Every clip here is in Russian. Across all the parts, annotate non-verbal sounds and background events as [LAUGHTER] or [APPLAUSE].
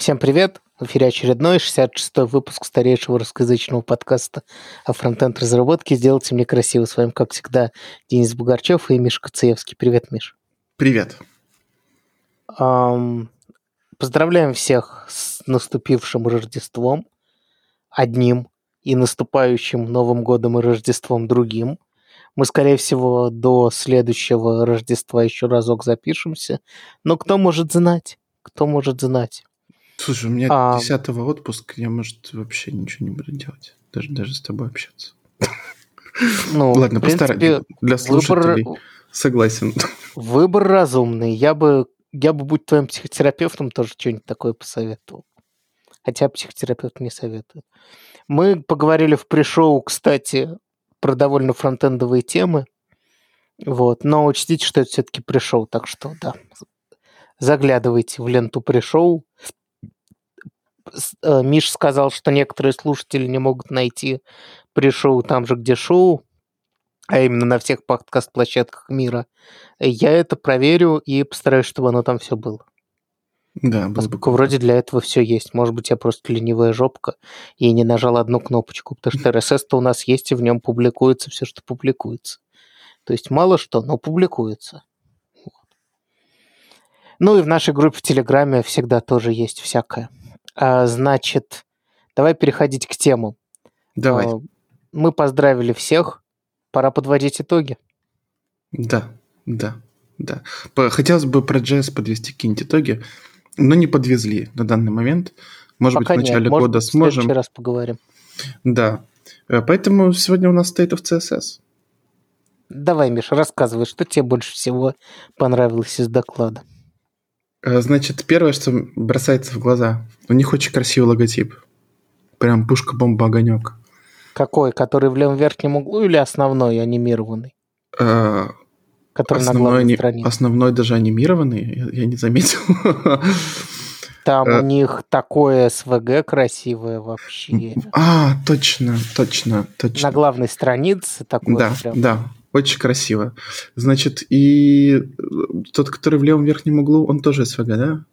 Всем привет! В эфире очередной 66-й выпуск старейшего русскоязычного подкаста о фронтенд разработке «Сделайте мне красиво». С вами, как всегда, Денис Бугорчев и Миша Коцеевский. Привет, Миш. Привет. Эм, поздравляем всех с наступившим Рождеством, одним, и наступающим Новым годом и Рождеством другим. Мы, скорее всего, до следующего Рождества еще разок запишемся. Но кто может знать? Кто может знать? Слушай, у меня а... 10 отпуск, я, может, вообще ничего не буду делать. Даже, даже с тобой общаться. Ну, Ладно, постараюсь. Для слушателей выбор... согласен. Выбор разумный. Я бы, я бы, будь твоим психотерапевтом, тоже что-нибудь такое посоветовал. Хотя психотерапевт не советует. Мы поговорили в пришоу, кстати, про довольно фронтендовые темы. Вот. Но учтите, что это все-таки пришел, так что да. Заглядывайте в ленту пришел. Э, Миш сказал, что некоторые слушатели не могут найти пришоу там же, где шоу, а именно на всех подкаст-площадках мира. Я это проверю и постараюсь, чтобы оно там все было. Да, Поскольку вроде для этого все есть. Может быть, я просто ленивая жопка и не нажал одну кнопочку, потому что RSS-то у нас есть, и в нем публикуется все, что публикуется. То есть мало что, но публикуется. Ну и в нашей группе в Телеграме всегда тоже есть всякое. А, значит, давай переходить к темам. Давай. А, мы поздравили всех. Пора подводить итоги. Да, да, да. Хотелось бы про JS подвести какие-нибудь итоги, но не подвезли на данный момент. Может Пока быть, в начале нет. года Может, сможем. В следующий раз поговорим. Да. Э, поэтому сегодня у нас State of CSS. Давай, Миша, рассказывай, что тебе больше всего понравилось из доклада. Э, значит, первое, что бросается в глаза, у них очень красивый логотип. Прям пушка-бомба огонек. Какой? Который в левом верхнем углу или основной анимированный? Э, который основной, на главной странице. Основной даже анимированный, я, я не заметил. [LAUGHS] Там у э. них такое СВГ красивое вообще. А, точно, точно, точно. На главной странице такое. Да, прям. да. Очень красиво. Значит, и э, тот, который в левом верхнем углу, он тоже СВГ, да?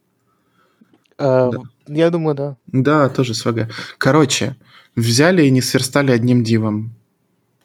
Э, да. Я думаю, да. Да, тоже СВГ. Короче, взяли и не сверстали одним дивом.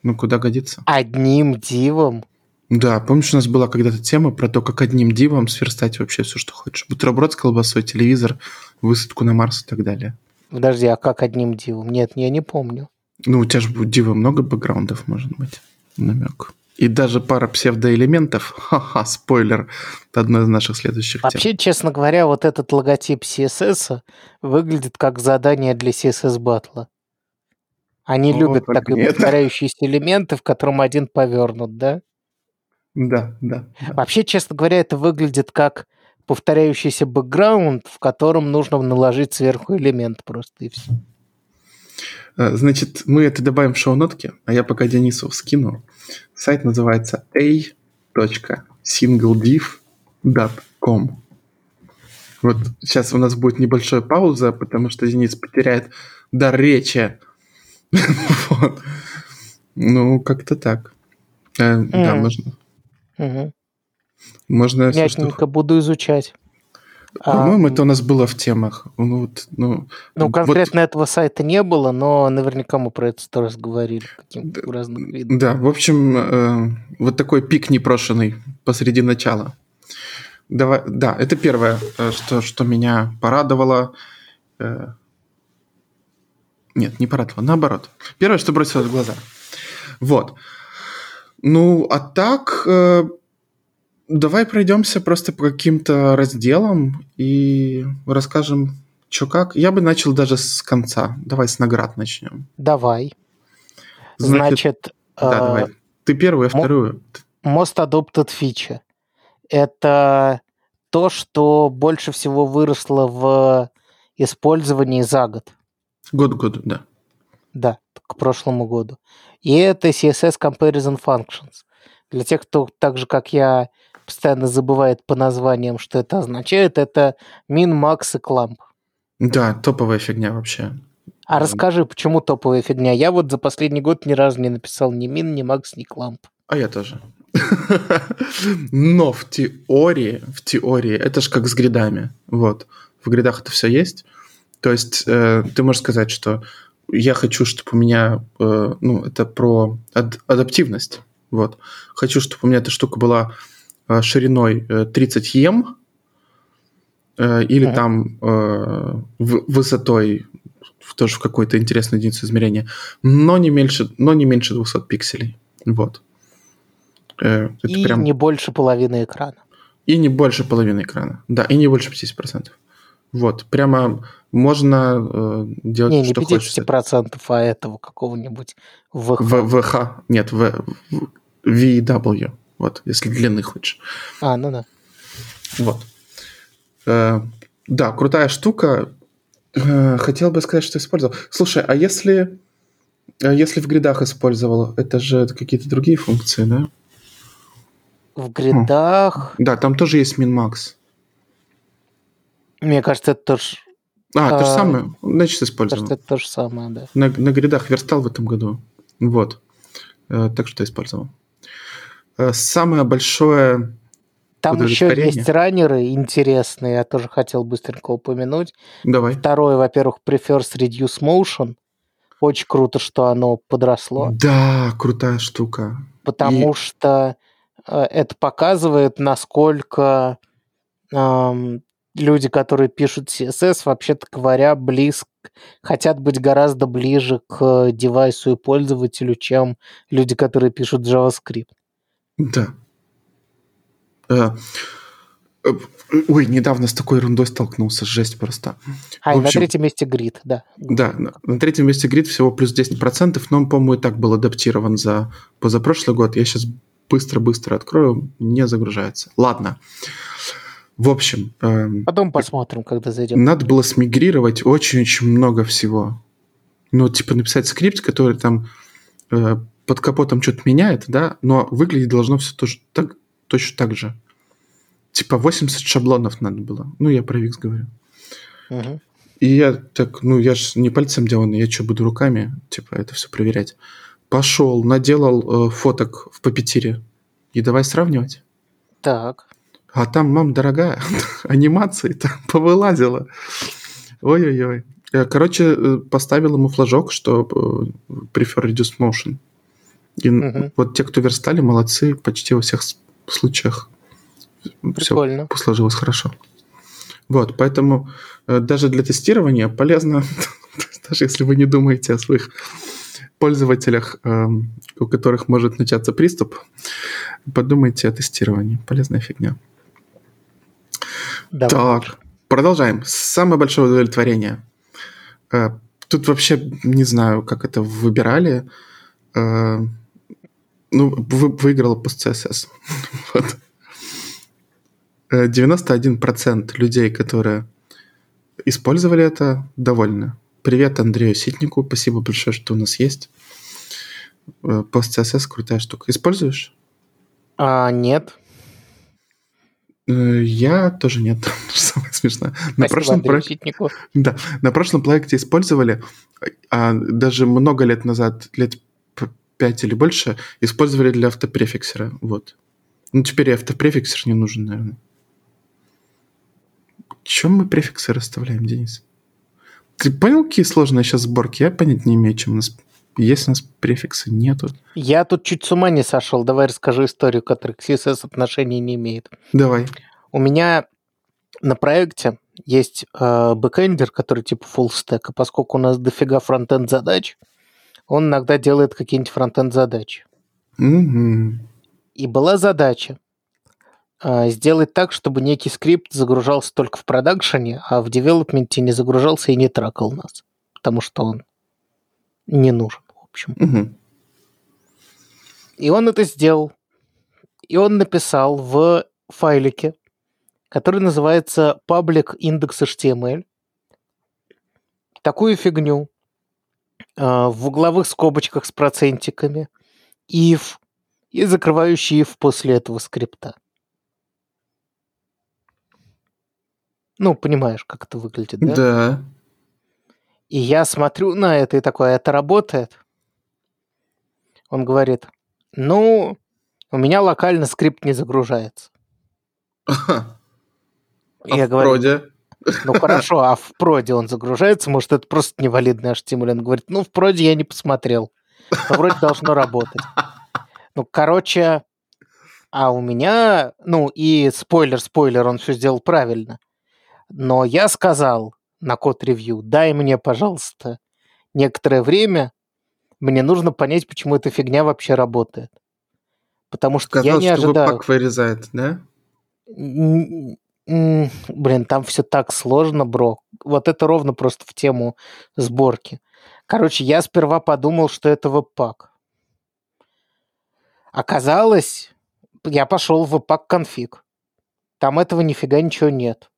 Ну, куда годится? Одним дивом? Да, помнишь, у нас была когда-то тема про то, как одним дивом сверстать вообще все, что хочешь. Бутерброд с колбасой, телевизор, высадку на Марс и так далее. Подожди, а как одним дивом? Нет, я не помню. Ну, у тебя же будет дива много бэкграундов, может быть. Намек. И даже пара псевдоэлементов. Ха-ха, спойлер. Это одно из наших следующих Вообще, тем. честно говоря, вот этот логотип CSS выглядит как задание для CSS батла. Они О, любят так такие повторяющиеся элементы, в котором один повернут, да? Да, да. Вообще, честно говоря, это выглядит как повторяющийся бэкграунд, в котором нужно наложить сверху элемент просто и все. Э, значит, мы это добавим в шоу-нотки, а я пока Денису скину. Сайт называется a.singlediv.com. Вот сейчас у нас будет небольшая пауза, потому что Денис потеряет дар речи. [LAUGHS] вот. Ну, как-то так. Э, mm. Да, можно. Угу. Можно... Мягенько буду изучать. По-моему, а, это у нас было в темах. Ну, вот, ну, ну конкретно вот... этого сайта не было, но наверняка мы про это сто раз говорили да. Да, в общем, э, вот такой пик непрошенный посреди начала. Давай, да, это первое, э, что, что меня порадовало. Э, нет, не порадовало, наоборот. Первое, что бросилось в глаза. Вот. Ну, а так... Э, Давай пройдемся просто по каким-то разделам и расскажем, что как. Я бы начал даже с конца. Давай с наград начнем. Давай. Значит, да, э, давай. Ты первую, я вторую. Most Adopted Feature. Это то, что больше всего выросло в использовании за год. Год к году, да. Да, к прошлому году. И это CSS Comparison Functions. Для тех, кто так же, как я, постоянно забывает по названиям, что это означает, это min, max и clamp. Да, топовая фигня вообще. А расскажи, почему топовая фигня? Я вот за последний год ни разу не написал ни min, ни max, ни clamp. А я тоже. Но в теории, в теории, это же как с гридами. Вот. в гридах это все есть. То есть э, ты можешь сказать, что я хочу, чтобы у меня, э, ну, это про ад- адаптивность. Вот. Хочу, чтобы у меня эта штука была шириной э, 30 ем, э, или Ага. там э, высотой тоже в какой-то интересной единице измерения, но не меньше, но не меньше 200 пикселей. Вот. Э, это И прям... не больше половины экрана. И не больше половины экрана. Да, и не больше 50%. Вот, прямо можно э, делать, Не, не что хочешь. 50%, а этого какого-нибудь ВХ. В, ВХ, нет, в, в- VW. Вот, если длины хочешь. А, ну да. Вот. Э, да, крутая штука. Э, хотел бы сказать, что использовал. Слушай, а если, а если в гридах использовал, это же какие-то другие функции, да? В гридах, Да, там тоже есть min-max. мне кажется, это тоже, А, то же А, самое. Значит, кажется, использовал. это то же самое, да. На, на гридах верстал в этом году. Вот. Э, так что использовал. Э, самое большое... Там еще есть раннеры интересные, я тоже хотел быстренько упомянуть. Давай. Второе, во-первых, Prefers Reduce Motion. Очень круто, что оно подросло, Да, крутая штука. потому что э, это показывает, насколько эм, люди, которые пишут CSS, вообще-то говоря, близко, хотят быть гораздо ближе к девайсу и пользователю, чем люди, которые пишут JavaScript. Да. Э, Ой, недавно с такой ерундой столкнулся, жесть просто. А, и на общем- третьем месте Grid, да. Да, на, на третьем месте грид всего плюс 10%, но он, по-моему, и так был адаптирован за позапрошлый год. Я сейчас быстро-быстро открою, не загружается. Ладно. В общем, эм, Потом посмотрим, когда зайдем. надо было смигрировать очень-очень много всего. Ну, типа написать скрипт, который там э, под капотом что-то меняет, да, но выглядеть должно все тоже так, точно так же. Типа 80 шаблонов надо было. Ну, я про Wix говорю. Мгм. И я так, ну, я же не пальцем деланный, я что, буду руками, типа, это все проверять. Пошел, наделал э, фоток в папетире. И давай сравнивать. Так. А там, мам, дорогая, [LAUGHS] анимации там повылазила. Ой-ой-ой. Э, Короче, э, поставил ему флажок, что э, prefer reduced motion. И Мгм. вот те, кто верстали, молодцы почти во всех случаях. Все Прикольно. сложилось хорошо. Вот, поэтому э, даже для тестирования полезно, [LAUGHS] даже если вы не думаете о своих пользователях, эм, у которых может начаться приступ, подумайте о тестировании. Полезная фигня. Давай. Так, продолжаем. Самое большое удовлетворение. Э, Тут вообще не знаю, как это выбирали. Э, Ну, вы- выиграла PostCSS. [LAUGHS] Вот. Э, 91% людей, которые использовали это, довольны. Привет Андрею Ситнику. Спасибо большое, что у нас есть. Э, PostCSS крутая штука. Используешь? А, нет. Э, Я тоже нет. [LAUGHS] Самое смешное. На прошлом проекте. [LAUGHS] Да, на прошлом проекте использовали, а даже много лет назад, лет п- пять или больше, использовали для автопрефиксера. Вот. Ну, теперь и автопрефиксер не нужен, наверное. Чем мы префиксы расставляем, Денис? Ты понял, какие сложные сейчас сборки? Я понять не имею, чем у нас... Есть у нас префиксы, нету. Я тут чуть с ума не сошел. Давай расскажу историю, которая к CSS отношения не имеет. Давай. У меня на проекте есть э, бэкэндер, который типа full stack, и поскольку у нас дофига фронтенд задач, он иногда делает какие-нибудь фронтенд задачи. Мгм. И была задача э, сделать так, чтобы некий скрипт загружался только в продакшене, а в development е не загружался и не тракал нас, потому что он не нужен, в общем. Мгм. И он это сделал. И он написал в файлике, который называется public index.html, такую фигню в угловых скобочках с процентиками, if, и закрывающий if после этого скрипта. Ну, понимаешь, как это выглядит, да? Да. И я смотрю на это и такой, «А это работает? Он говорит, ну, у меня локально скрипт не загружается. А я в говорю, проде? Ну хорошо, а в проде он загружается, может, это просто невалидный HTML. Он говорит, ну в проде я не посмотрел. Но вроде должно работать. Ну, короче, а у меня, ну и спойлер, спойлер, он все сделал правильно. Но я сказал на код-ревью, дай мне, пожалуйста, некоторое время, мне нужно понять, почему эта фигня вообще работает. Потому что Сказал, я не что ожидаю... пак вырезает, да? М, м, Блин, там все так сложно, бро. Вот это ровно просто в тему сборки. Короче, я сперва подумал, что это веб-пак. Оказалось, я пошел в веб-пак конфиг. Там этого нифига ничего нет.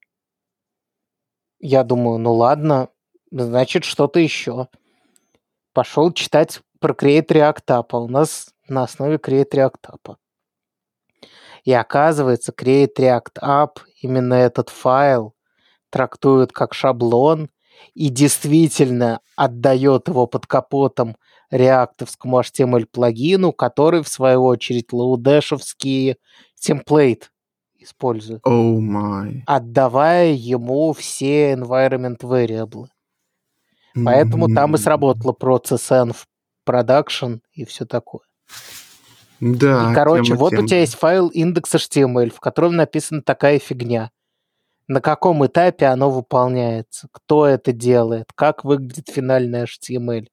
Я думаю, ну ладно, значит что-то еще. Пошел читать про Create React App, а у нас на основе Create React App. И оказывается, Create React App, именно этот файл, трактует как шаблон и действительно отдает его под капотом реактовскому HTML-плагину, который, в свою очередь, лоудешевские темплейт использует, Оу май. отдавая ему все environment variable. Поэтому там и сработало процесс N в production и все такое. Да. И, короче, тема, вот тема. у тебя есть файл index.html, в котором написана такая фигня. На каком этапе оно выполняется, кто это делает, как выглядит финальный HTML.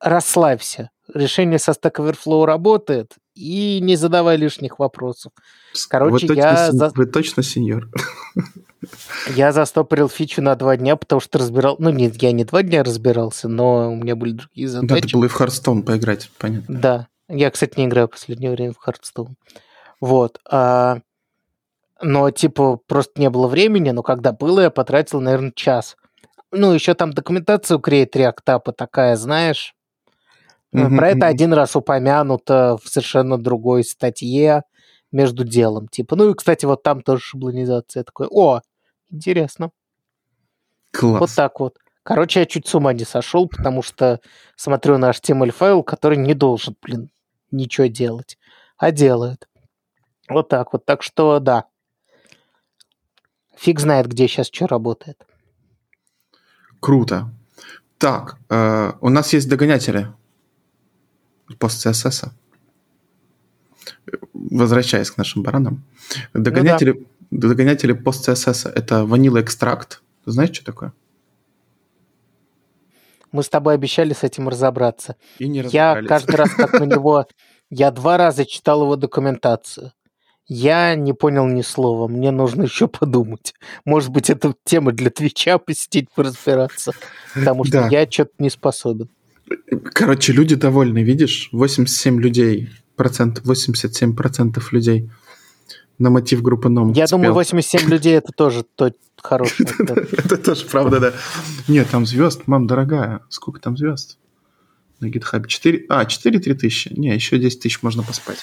Расслабься. Решение со Stack Overflow работает, и не задавай лишних вопросов. Короче, Вы я точно, за- Вы точно сеньор? [LAUGHS] Я застопорил фичу на два дня, потому что разбирал... Ну, нет, я не два дня разбирался, но у меня были другие Надо задачи. было и в Hearthstone поиграть, понятно. Да. Я, кстати, не играю в последнее время в Hearthstone. Вот. а, Но, типа, просто не было времени, но когда было, я потратил, наверное, час. Ну, еще там документация у Create React App такая, знаешь. Мгм, Про это один раз упомянуто в совершенно другой статье между делом. Типа, ну и, кстати, вот там тоже шаблонизация. Я такой, о, интересно. Класс. Вот так вот. Короче, я чуть с ума не сошел, потому что смотрю на HTML-файл, который не должен, блин, ничего делать, а делает. Вот так вот. Так что, да. Фиг знает, где сейчас что работает. Круто. Так, э, у нас есть догонятели пост CSS. Возвращаясь к нашим баранам. Догонятели, догонятели пост CSS это ванила экстракт. Знаешь, что такое? Мы с тобой обещали с этим разобраться. И не Я каждый раз, как на [LAUGHS] него... Я два раза читал его документацию. Я не понял ни слова. Мне нужно еще подумать. Может быть, это тема для Твича посетить, поразбираться. Потому что Да. я что-то не способен. Короче, люди довольны, видишь? 87 людей, процент, 87 процентов людей на мотив группы ном. Я спел. думаю, 87 людей это тоже то хорошее. [LAUGHS] Это тоже правда, да. Нет, там звезд, мам, дорогая. Сколько там звезд? На GitHub 4... А, 4-3 тысячи. Не, еще 10 тысяч можно поспать.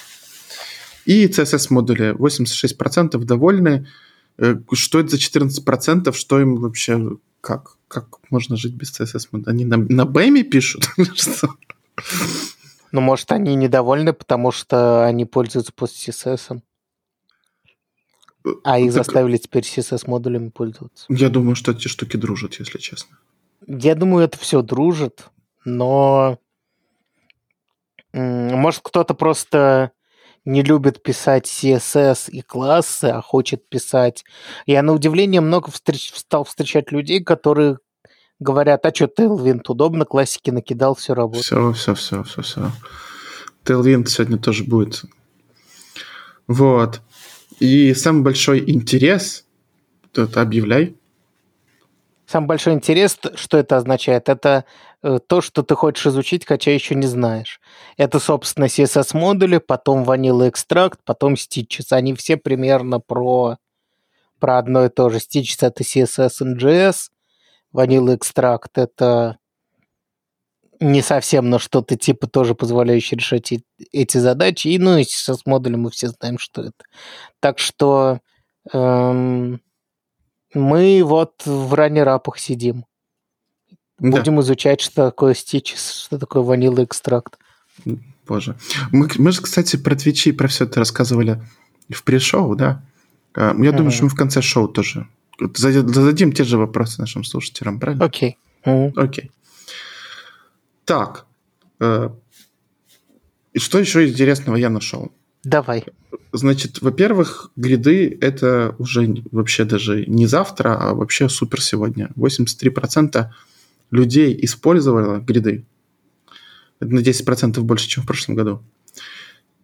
И CSS-модули 86% довольны. Э, Что это за 14%? Что им вообще... Как? Как можно жить без CSS-модулей? Они на, на BEM пишут? [LAUGHS] Ну, может, они недовольны, потому что они пользуются пост CSS. А их Так, заставили теперь CSS-модулями пользоваться. Я думаю, что эти штуки дружат, если честно. Я думаю, это все дружит, но... Может, кто-то просто не любит писать CSS и классы, а хочет писать... Я на удивление много встреч... стал встречать людей, которые говорят, а что, Tailwind удобно, классики накидал, все работает. Все, все, все, все, все. Tailwind сегодня тоже будет. Вот. И самый большой интерес, это объявляй. Самый большой интерес, что это означает, это э, то, что ты хочешь изучить, хотя еще не знаешь. Это, собственно, CSS-модули, потом Vanilla Extract, потом Stitches. Они все примерно про, про одно и то же. Stitches — это CSS NGS, Vanilla Extract — это не совсем, но что-то типа тоже позволяющее решать и- эти задачи. И, ну, и CSS-модули мы все знаем, что это. Так что эм, мы вот в раннерапах сидим. Да, Будем изучать, что такое Stitches, что такое Vanilla Extract. боже. Мы, мы же, кстати, про твичи про все это рассказывали в пресс-шоу, да? А, Я думаю, Мгм. что мы в конце шоу тоже зададим те же вопросы нашим слушателям, правильно? Окей. Okay. Окей. Okay. Так. Э, и что еще интересного я нашел? Давай. Значит, во-первых, гриды — это уже вообще даже не завтра, а вообще супер сегодня. 83% людей использовало гриды. Это на 10% больше, чем в прошлом году.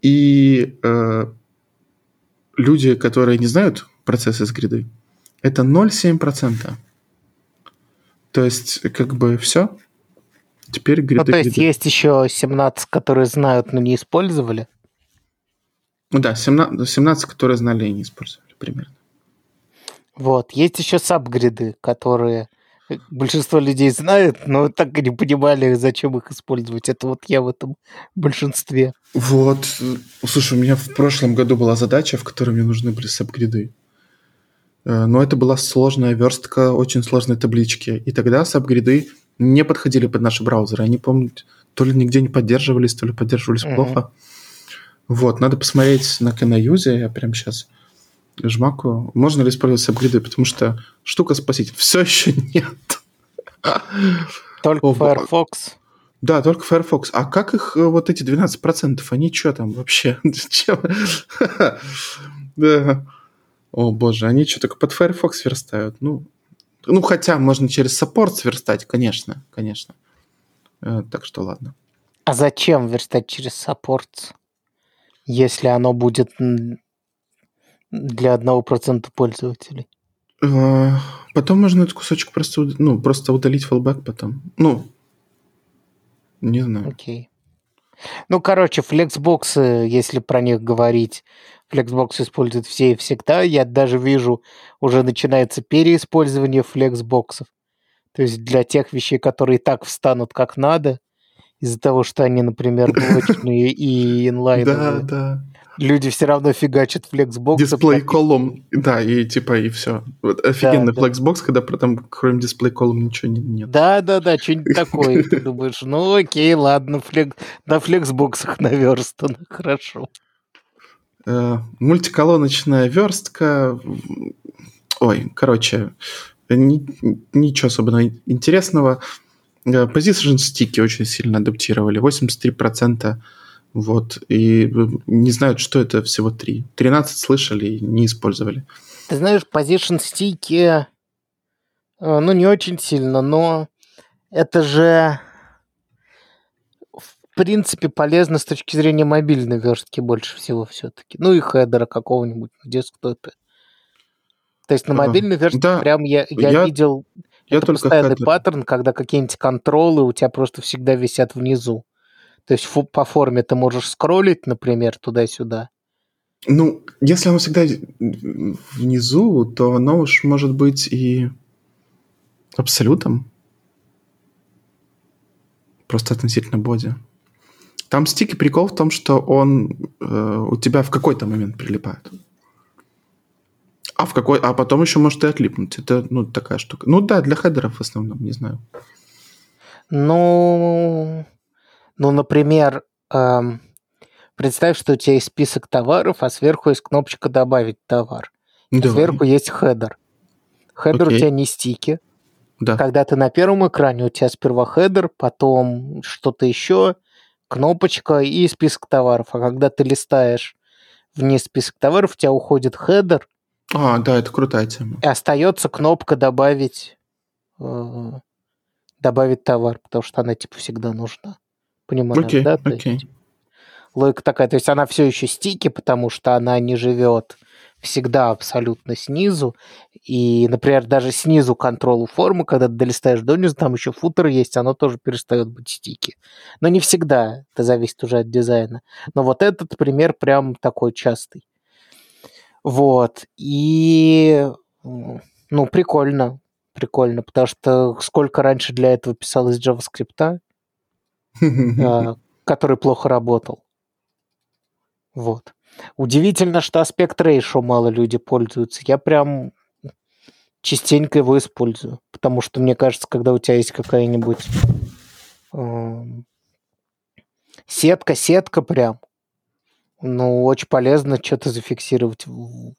И э, люди, которые не знают процессы с гриды, это 0,7%. То есть, как бы все. Теперь гриды... Ну, то есть, гриды. есть еще 17, которые знают, но не использовали? Ну да, 17, 17, которые знали и не использовали примерно. Вот. Есть еще сабгриды, которые большинство людей знают, но так и не понимали, зачем их использовать. Это вот я в этом большинстве. Вот. Слушай, у меня в прошлом году была задача, в которой мне нужны были сабгриды. Э, но это была сложная верстка очень сложной таблички. И тогда сабгриды не подходили под наши браузеры. Они, помню, то ли нигде не поддерживались, то ли поддерживались uh-huh. плохо. Вот, надо посмотреть на Канаюзе, я прямо сейчас жмакаю. Можно ли использовать сабгриды, потому что штука спаситель. Все еще нет. Только О, Firefox. Да, только Firefox. А как их э, вот эти 12%? Они что там вообще? [LAUGHS] [LAUGHS] да. О боже, они что, только под Firefox верстают? Ну, ну, хотя можно через саппорт сверстать, конечно, конечно. Э, так что ладно. А зачем верстать через саппорт? если оно будет для одного процента пользователей? А, потом можно этот кусочек просто, ну, просто удалить фallback потом. Ну, не знаю. Окей. Ну, короче, флексбоксы, если про них говорить, флексбокс используют все и всегда. Я даже вижу, уже начинается переиспользование флексбоксов. То есть для тех вещей, которые и так встанут как надо, из-за того, что они, например, [LAUGHS] блочные и инлайновые. Да, да. Люди все равно фигачат flexbox. Display column, да, и типа, и все. Вот офигенный да, flexbox, да. когда про там, кроме display column, ничего нет. Да, да, да, что-нибудь такое. Ты думаешь, ну окей, ладно, flex, на flexbox ах наверстано, [LAUGHS] хорошо. Э, мультиколоночная верстка. Ой, короче, ничего особенно интересного. Position стики очень сильно адаптировали, 83%. Вот, и не знают, что это всего 3. 13 слышали и не использовали. Ты знаешь, position стики, э, ну, не очень сильно, но это же принципе полезно с точки зрения мобильной верстки больше всего все-таки. Ну и хедера какого-нибудь в десктопе. То есть на мобильной верстке да, прям я, я, я видел я это постоянный хедер. паттерн, когда какие-нибудь контролы у тебя просто всегда висят внизу. То есть фу, по форме ты можешь скроллить, например, туда-сюда. Ну, если оно всегда внизу, то оно уж может быть и абсолютом. Просто относительно body. Там sticky прикол в том, что он э, у тебя в какой-то момент прилипает. А в какой, а потом еще может и отлипнуть. Это, ну, такая штука. Ну да, для хедеров в основном, не знаю. Ну, ну, например, эм, представь, что у тебя есть список товаров, а сверху есть кнопочка «Добавить товар». Давай. Сверху есть хедер. Хедер Окей. у тебя не sticky. Да. Когда ты на первом экране, у тебя сперва хедер, потом что-то еще, кнопочка и список товаров. А когда ты листаешь вниз список товаров, у тебя уходит хедер, а, да, это крутая тема. И остается кнопка добавить э, добавить товар, потому что она типа всегда нужна. Понимаешь, окей, да? окей. Есть, логика такая, то есть она все еще стики, потому что она не живет всегда абсолютно снизу. И, например, даже снизу контролу формы, когда ты долистаешь донизу, там еще футер есть, оно тоже перестает быть стики. Но не всегда, это зависит уже от дизайна. Но вот этот пример прям такой частый. Вот. И, ну, прикольно. Прикольно, потому что сколько раньше для этого писалось JavaScript, а, [LAUGHS] который плохо работал. Вот. Удивительно, что аспект ratio мало люди пользуются. Я прям частенько его использую, потому что мне кажется, когда у тебя есть какая-нибудь э, сетка, сетка прям, ну, очень полезно что-то зафиксировать в,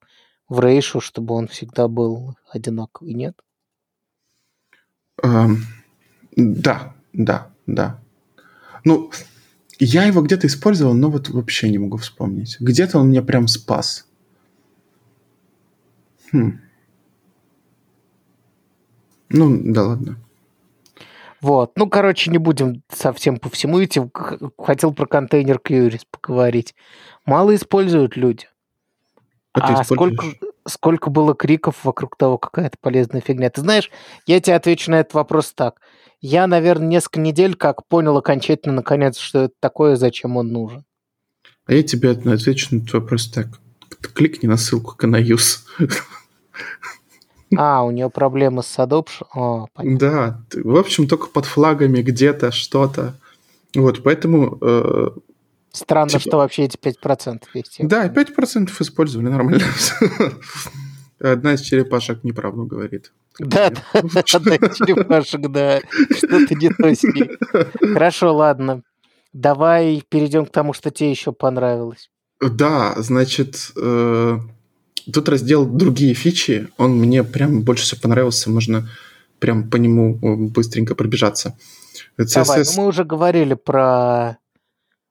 в рейшу, чтобы он всегда был одинаковый, нет? Эм, да, да, да. Ну, я его где-то использовал, но вот вообще не могу вспомнить. Где-то он меня прям спас. Хм. Ну, да ладно. Вот. Ну, короче, не будем совсем по всему идти. Хотел про контейнер Queries поговорить. Мало используют люди. А, а сколько, сколько было криков вокруг того, какая-то полезная фигня. Ты знаешь, я тебе отвечу на этот вопрос так. Я, наверное, несколько недель как понял окончательно, наконец, что это такое, зачем он нужен. А я тебе отвечу на этот вопрос так. Кликни на ссылку Canayus. А, у нее проблемы с adoption? О, да, в общем, только под флагами где-то что-то. Вот, поэтому... Э, Странно, типа... что вообще эти 5% есть. Да, 5% использовали нормально. [LAUGHS] Одна из черепашек неправду говорит. Да, да, [LAUGHS] одна из черепашек, да. Что-то не то с ней. Хорошо, ладно. Давай перейдем к тому, что тебе еще понравилось. Да, значит, э, Тут раздел «Другие фичи», он мне прям больше всего понравился, можно прям по нему быстренько пробежаться. CSS... Давай, ну мы уже говорили про...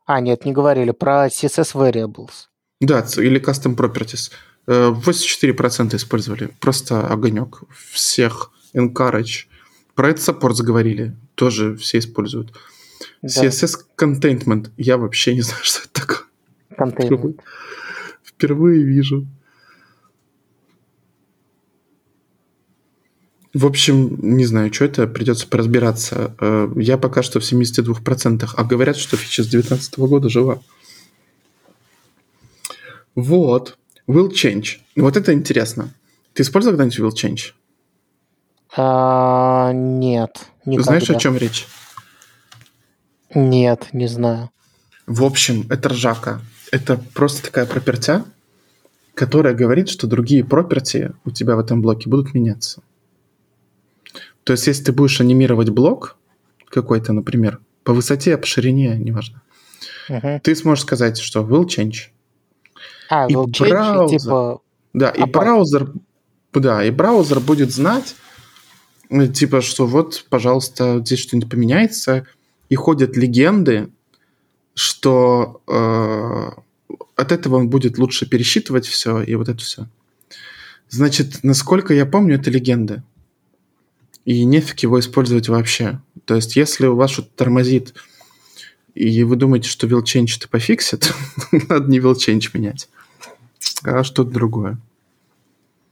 А, нет, не говорили, про CSS Variables. Да, или Custom Properties. 84% э, использовали, просто огонек. Всех encourage. Про это support заговорили, тоже все используют. Да. CSS Containment, я вообще не знаю, [LAUGHS] что это такое. Containment. Впервые, впервые вижу. В общем, не знаю, что это, придется поразбираться. Э, я пока что в 72%, а говорят, что фича с 2019 года жива. Вот. Will change. Вот это интересно. Ты использовал когда-нибудь will change? А, нет. Никогда. Знаешь, о чем речь? Нет, не знаю. В общем, это ржака. Это просто такая пропертя, которая говорит, что другие проперти у тебя в этом блоке будут меняться. То есть, если ты будешь анимировать блок какой-то, например, по высоте, по ширине, неважно, uh-huh. ты сможешь сказать, что will change. А, и will change, браузер, типа... Да, и браузер, да, и браузер будет знать, э, типа, что вот, пожалуйста, здесь что-нибудь поменяется, и ходят легенды, что э, от этого он будет лучше пересчитывать все, и вот это все. Значит, насколько я помню, это легенда и нефиг его использовать вообще. То есть, если у вас что-то тормозит, и вы думаете, что change это пофиксит, [LAUGHS] надо не change менять, а что-то другое.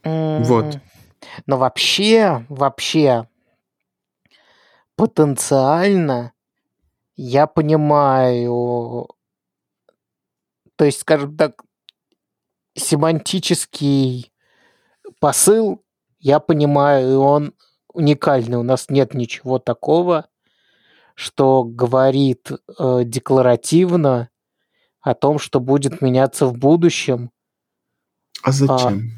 Вот. Но вообще, вообще, потенциально я понимаю, то есть, скажем так, семантический посыл я понимаю, и он уникальный. У нас нет ничего такого, что говорит э, декларативно о том, что будет меняться в будущем. А зачем?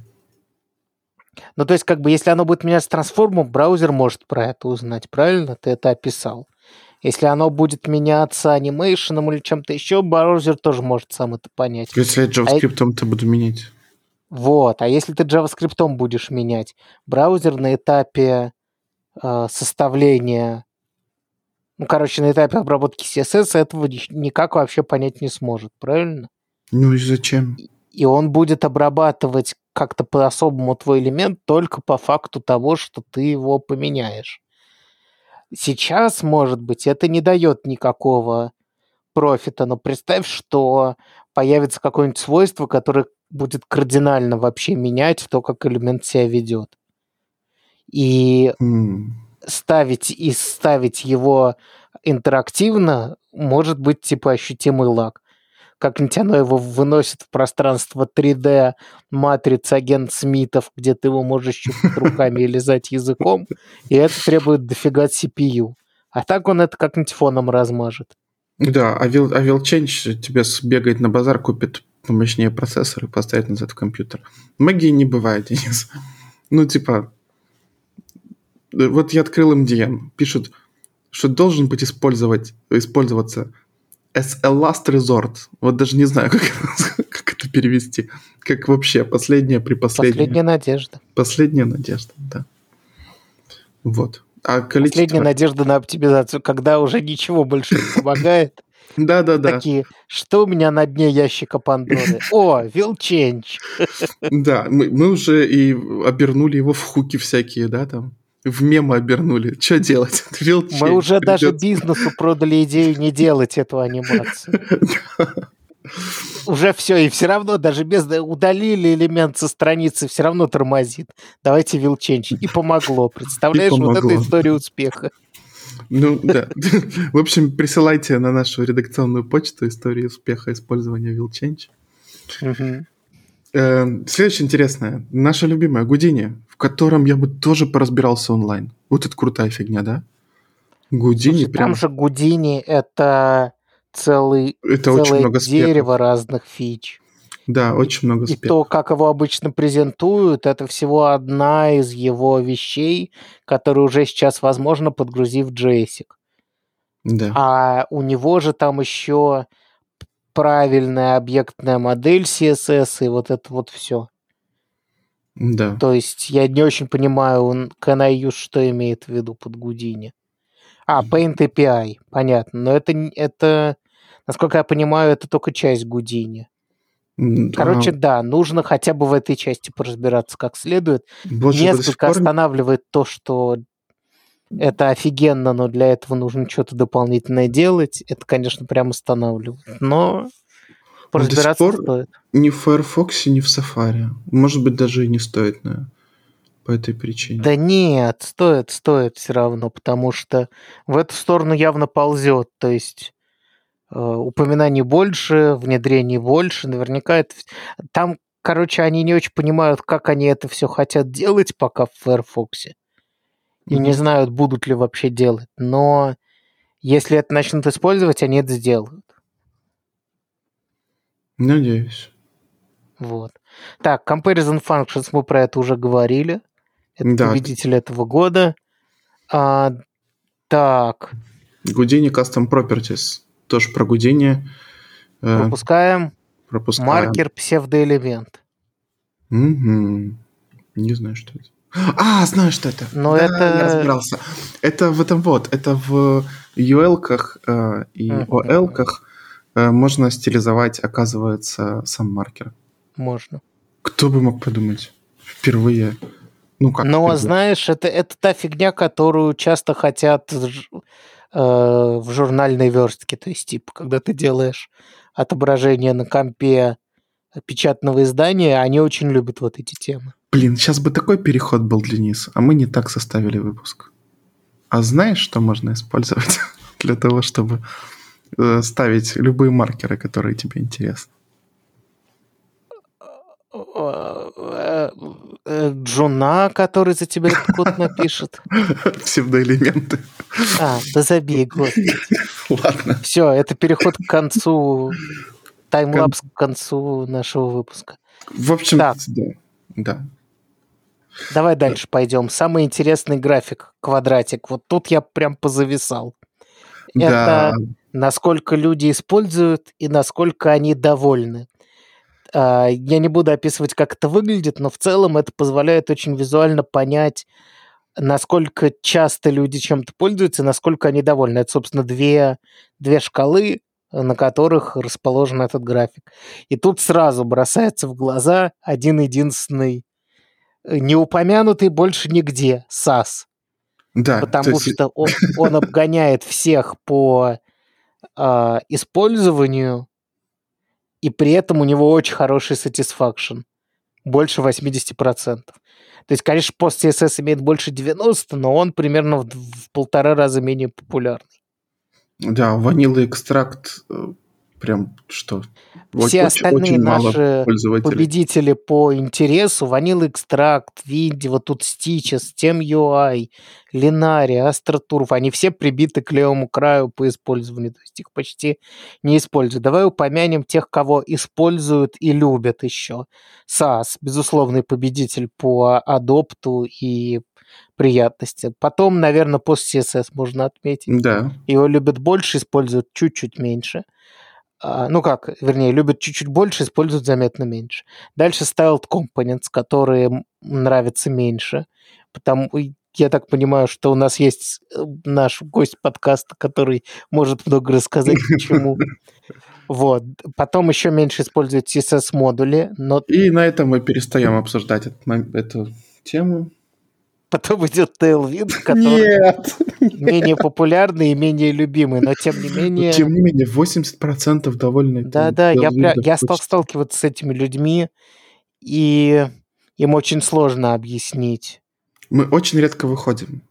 А, ну, то есть, как бы, если оно будет меняться трансформом, браузер может про это узнать, правильно? Ты это описал. Если оно будет меняться анимейшеном или чем-то еще, браузер тоже может сам это понять. Если я JavaScript, а... то буду менять. Вот, а если ты JavaScript будешь менять, браузер на этапе составления, ну, короче, на этапе обработки CSS этого никак вообще понять не сможет, правильно? Ну и зачем? И он будет обрабатывать как-то по-особому твой элемент только по факту того, что ты его поменяешь. Сейчас, может быть, это не дает никакого профита, но представь, что появится какое-нибудь свойство, которое будет кардинально вообще менять то, как элемент себя ведет. И mm. ставить и ставить его интерактивно может быть типа ощутимый лаг. Как-нибудь оно его выносит в пространство 3D матриц агент Смитов, где ты его можешь щупать руками и лизать языком, и это требует дофига CPU. А так он это как-нибудь фоном размажет. Да, а Will, а Change тебе сбегает на базар, купит помощнее процессор и поставит назад в компьютер. Магии не бывает, [LAUGHS] Денис. Ну, типа, вот я открыл MDN, пишут, что должен быть использовать, использоваться as a last resort. Вот даже не знаю, [LAUGHS] как, как это перевести. Как вообще, последняя при последняя. Последняя надежда. Последняя надежда, да. Вот. А количество... Последняя надежда на оптимизацию, когда уже ничего больше не помогает. [LAUGHS] Да, да, да. Такие, что у меня на дне ящика Пандоры? [LAUGHS] О, change. Да, мы, мы уже и обернули его в хуки всякие, да, там. В мемы обернули. Что делать? [LAUGHS] Will Мы уже даже придётся. бизнесу продали идею не делать эту анимацию. [LAUGHS] Уже все, и все равно, даже без удалили элемент со страницы, все равно тормозит. Давайте change. И помогло. [LAUGHS] Представляешь, вот помогло. это история успеха. Ну, да. В общем, присылайте на нашу редакционную почту истории успеха использования Will Change. Мгм. Э, Следующее интересное. Наша любимая Гудини, котором я бы тоже поразбирался онлайн. Вот это крутая фигня, да? Гудини Слушай, прям... Там же Гудини это целый, Это очень целое много спеков. дерево разных фич. Да, очень много И спеков. то, как его обычно презентуют, это всего одна из его вещей, которую уже сейчас возможно, подгрузив джейсик. Да. А у него же там еще правильная объектная модель CSS и вот это вот все. Да. То есть я не очень понимаю, он can I use, что имеет в виду под Гудини. А, Paint API, понятно. Но это, это, насколько я понимаю, это только часть Гудини. Короче, а, да, нужно хотя бы в этой части поразбираться как следует. вот же до сих Несколько пор- останавливает то, что это офигенно, но для этого нужно что-то дополнительное делать. Это, конечно, прям останавливает. Но поразбираться пор стоит. Ни в Firefox, ни в Safari. Может быть, даже и не стоит на... по этой причине. Да нет, стоит, стоит все равно, потому что в эту сторону явно ползет. То есть э, упоминаний больше, внедрений больше. Наверняка это... Там, короче, они не очень понимают, как они это все хотят делать пока в Firefox. И не Мгм. знают, будут ли вообще делать. Но если это начнут использовать, они это сделают. Надеюсь. Вот. Так, Comparison Functions, мы про это уже говорили. Это Да. победитель этого года. А, так, Гудини Custom Properties. Тоже про Гудини. Э, пропускаем. пропускаем. Маркер псевдоэлемент. Мгм. Не знаю, что это. А, знаю, что это. Но Да, это- Я разбирался. Это в этом вот. Это в UL-ках э, и э, можно стилизовать, оказывается, сам маркер. Можно. Кто бы мог подумать? Впервые. Ну как? Но, впервые? знаешь, это, это та фигня, которую часто хотят ж- э, в журнальной верстке. То есть, типа, когда ты делаешь отображение на компе печатного издания, они очень любят вот эти темы. Блин, сейчас бы такой переход был, Денис, а мы не так составили выпуск. А знаешь, что можно использовать [LAUGHS] для того, чтобы э, ставить любые маркеры, которые тебе интересны? Э, э, Джуна, который за тебя этот код напишет. [LAUGHS] Псевдоэлементы. А, да забей, господи. Ладно. Все, это переход к концу, таймлапс к концу нашего выпуска. В общем, Так. да. да. Давай дальше пойдем. Самый интересный график, квадратик. Вот тут я прям позависал. Да, Это насколько люди используют и насколько они довольны. А, Я не буду описывать, как это выглядит, но в целом это позволяет очень визуально понять, насколько часто люди чем-то пользуются насколько они довольны. Это, собственно, две, две шкалы, на которых расположен этот график. И тут сразу бросается в глаза один единственный, э, не упомянутый больше нигде, САС да. потому то есть- что он, он обгоняет всех по а, использованию, и при этом у него очень хороший satisfaction. Больше 80%. То есть, конечно, пост CSS имеет больше 90, но он примерно в, в полтора раза менее популярный. Да, ваниловый экстракт э, прям что? Все Очень- остальные очень наши победители по интересу, Vanilla Extract, Винди, вот тут Stitches, Tem UI, Linari, AstroTurf, они все прибиты к левому краю по использованию, то есть их почти не используют. Давай упомянем тех, кого используют и любят еще. SAS, безусловный победитель по адопту и приятности. Потом, наверное, пост CSS можно отметить. Да. Его любят больше, используют чуть-чуть меньше. А, ну как, вернее, любят чуть-чуть больше, используют заметно меньше. Дальше styled components, которые нравятся меньше. Потому, я так понимаю, что у нас есть э, наш гость подкаста, который может много рассказать, почему. Вот. Потом еще меньше используют CSS-модули. Но... И на этом мы перестаем обсуждать эту тему. Потом идет Tailwind, который Нет. менее популярный и менее любимый, но тем не менее... Тем не менее, 80% довольны. Да-да, я, я стал сталкиваться с этими людьми, и им очень сложно объяснить. Мы очень редко выходим,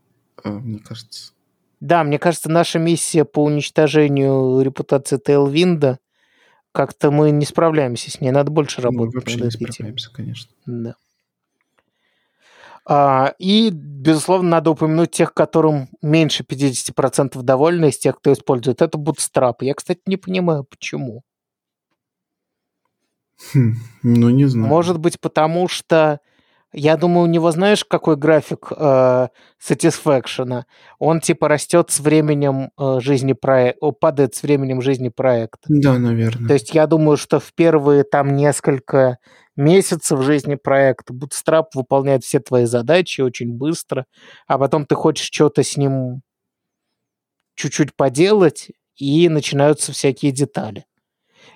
э, мне кажется. Да, мне кажется, наша миссия по уничтожению репутации Тейлвинда как-то мы не справляемся с ней, надо больше работать. Мы вообще не справляемся, конечно. Да. А, и, безусловно, надо упомянуть тех, которым меньше 50% довольны из тех, кто использует. Это Bootstrap. Я, кстати, не понимаю, почему. Хм, ну, не знаю. Может быть, потому что я думаю, у него, знаешь, какой график э, satisfaction? Он типа растет с временем э, жизни проекта, падает с временем жизни проекта. Да, наверное. То есть я думаю, что в первые там несколько месяцев жизни проекта Bootstrap выполняет все твои задачи очень быстро, а потом ты хочешь что-то с ним чуть-чуть поделать, и начинаются всякие детали.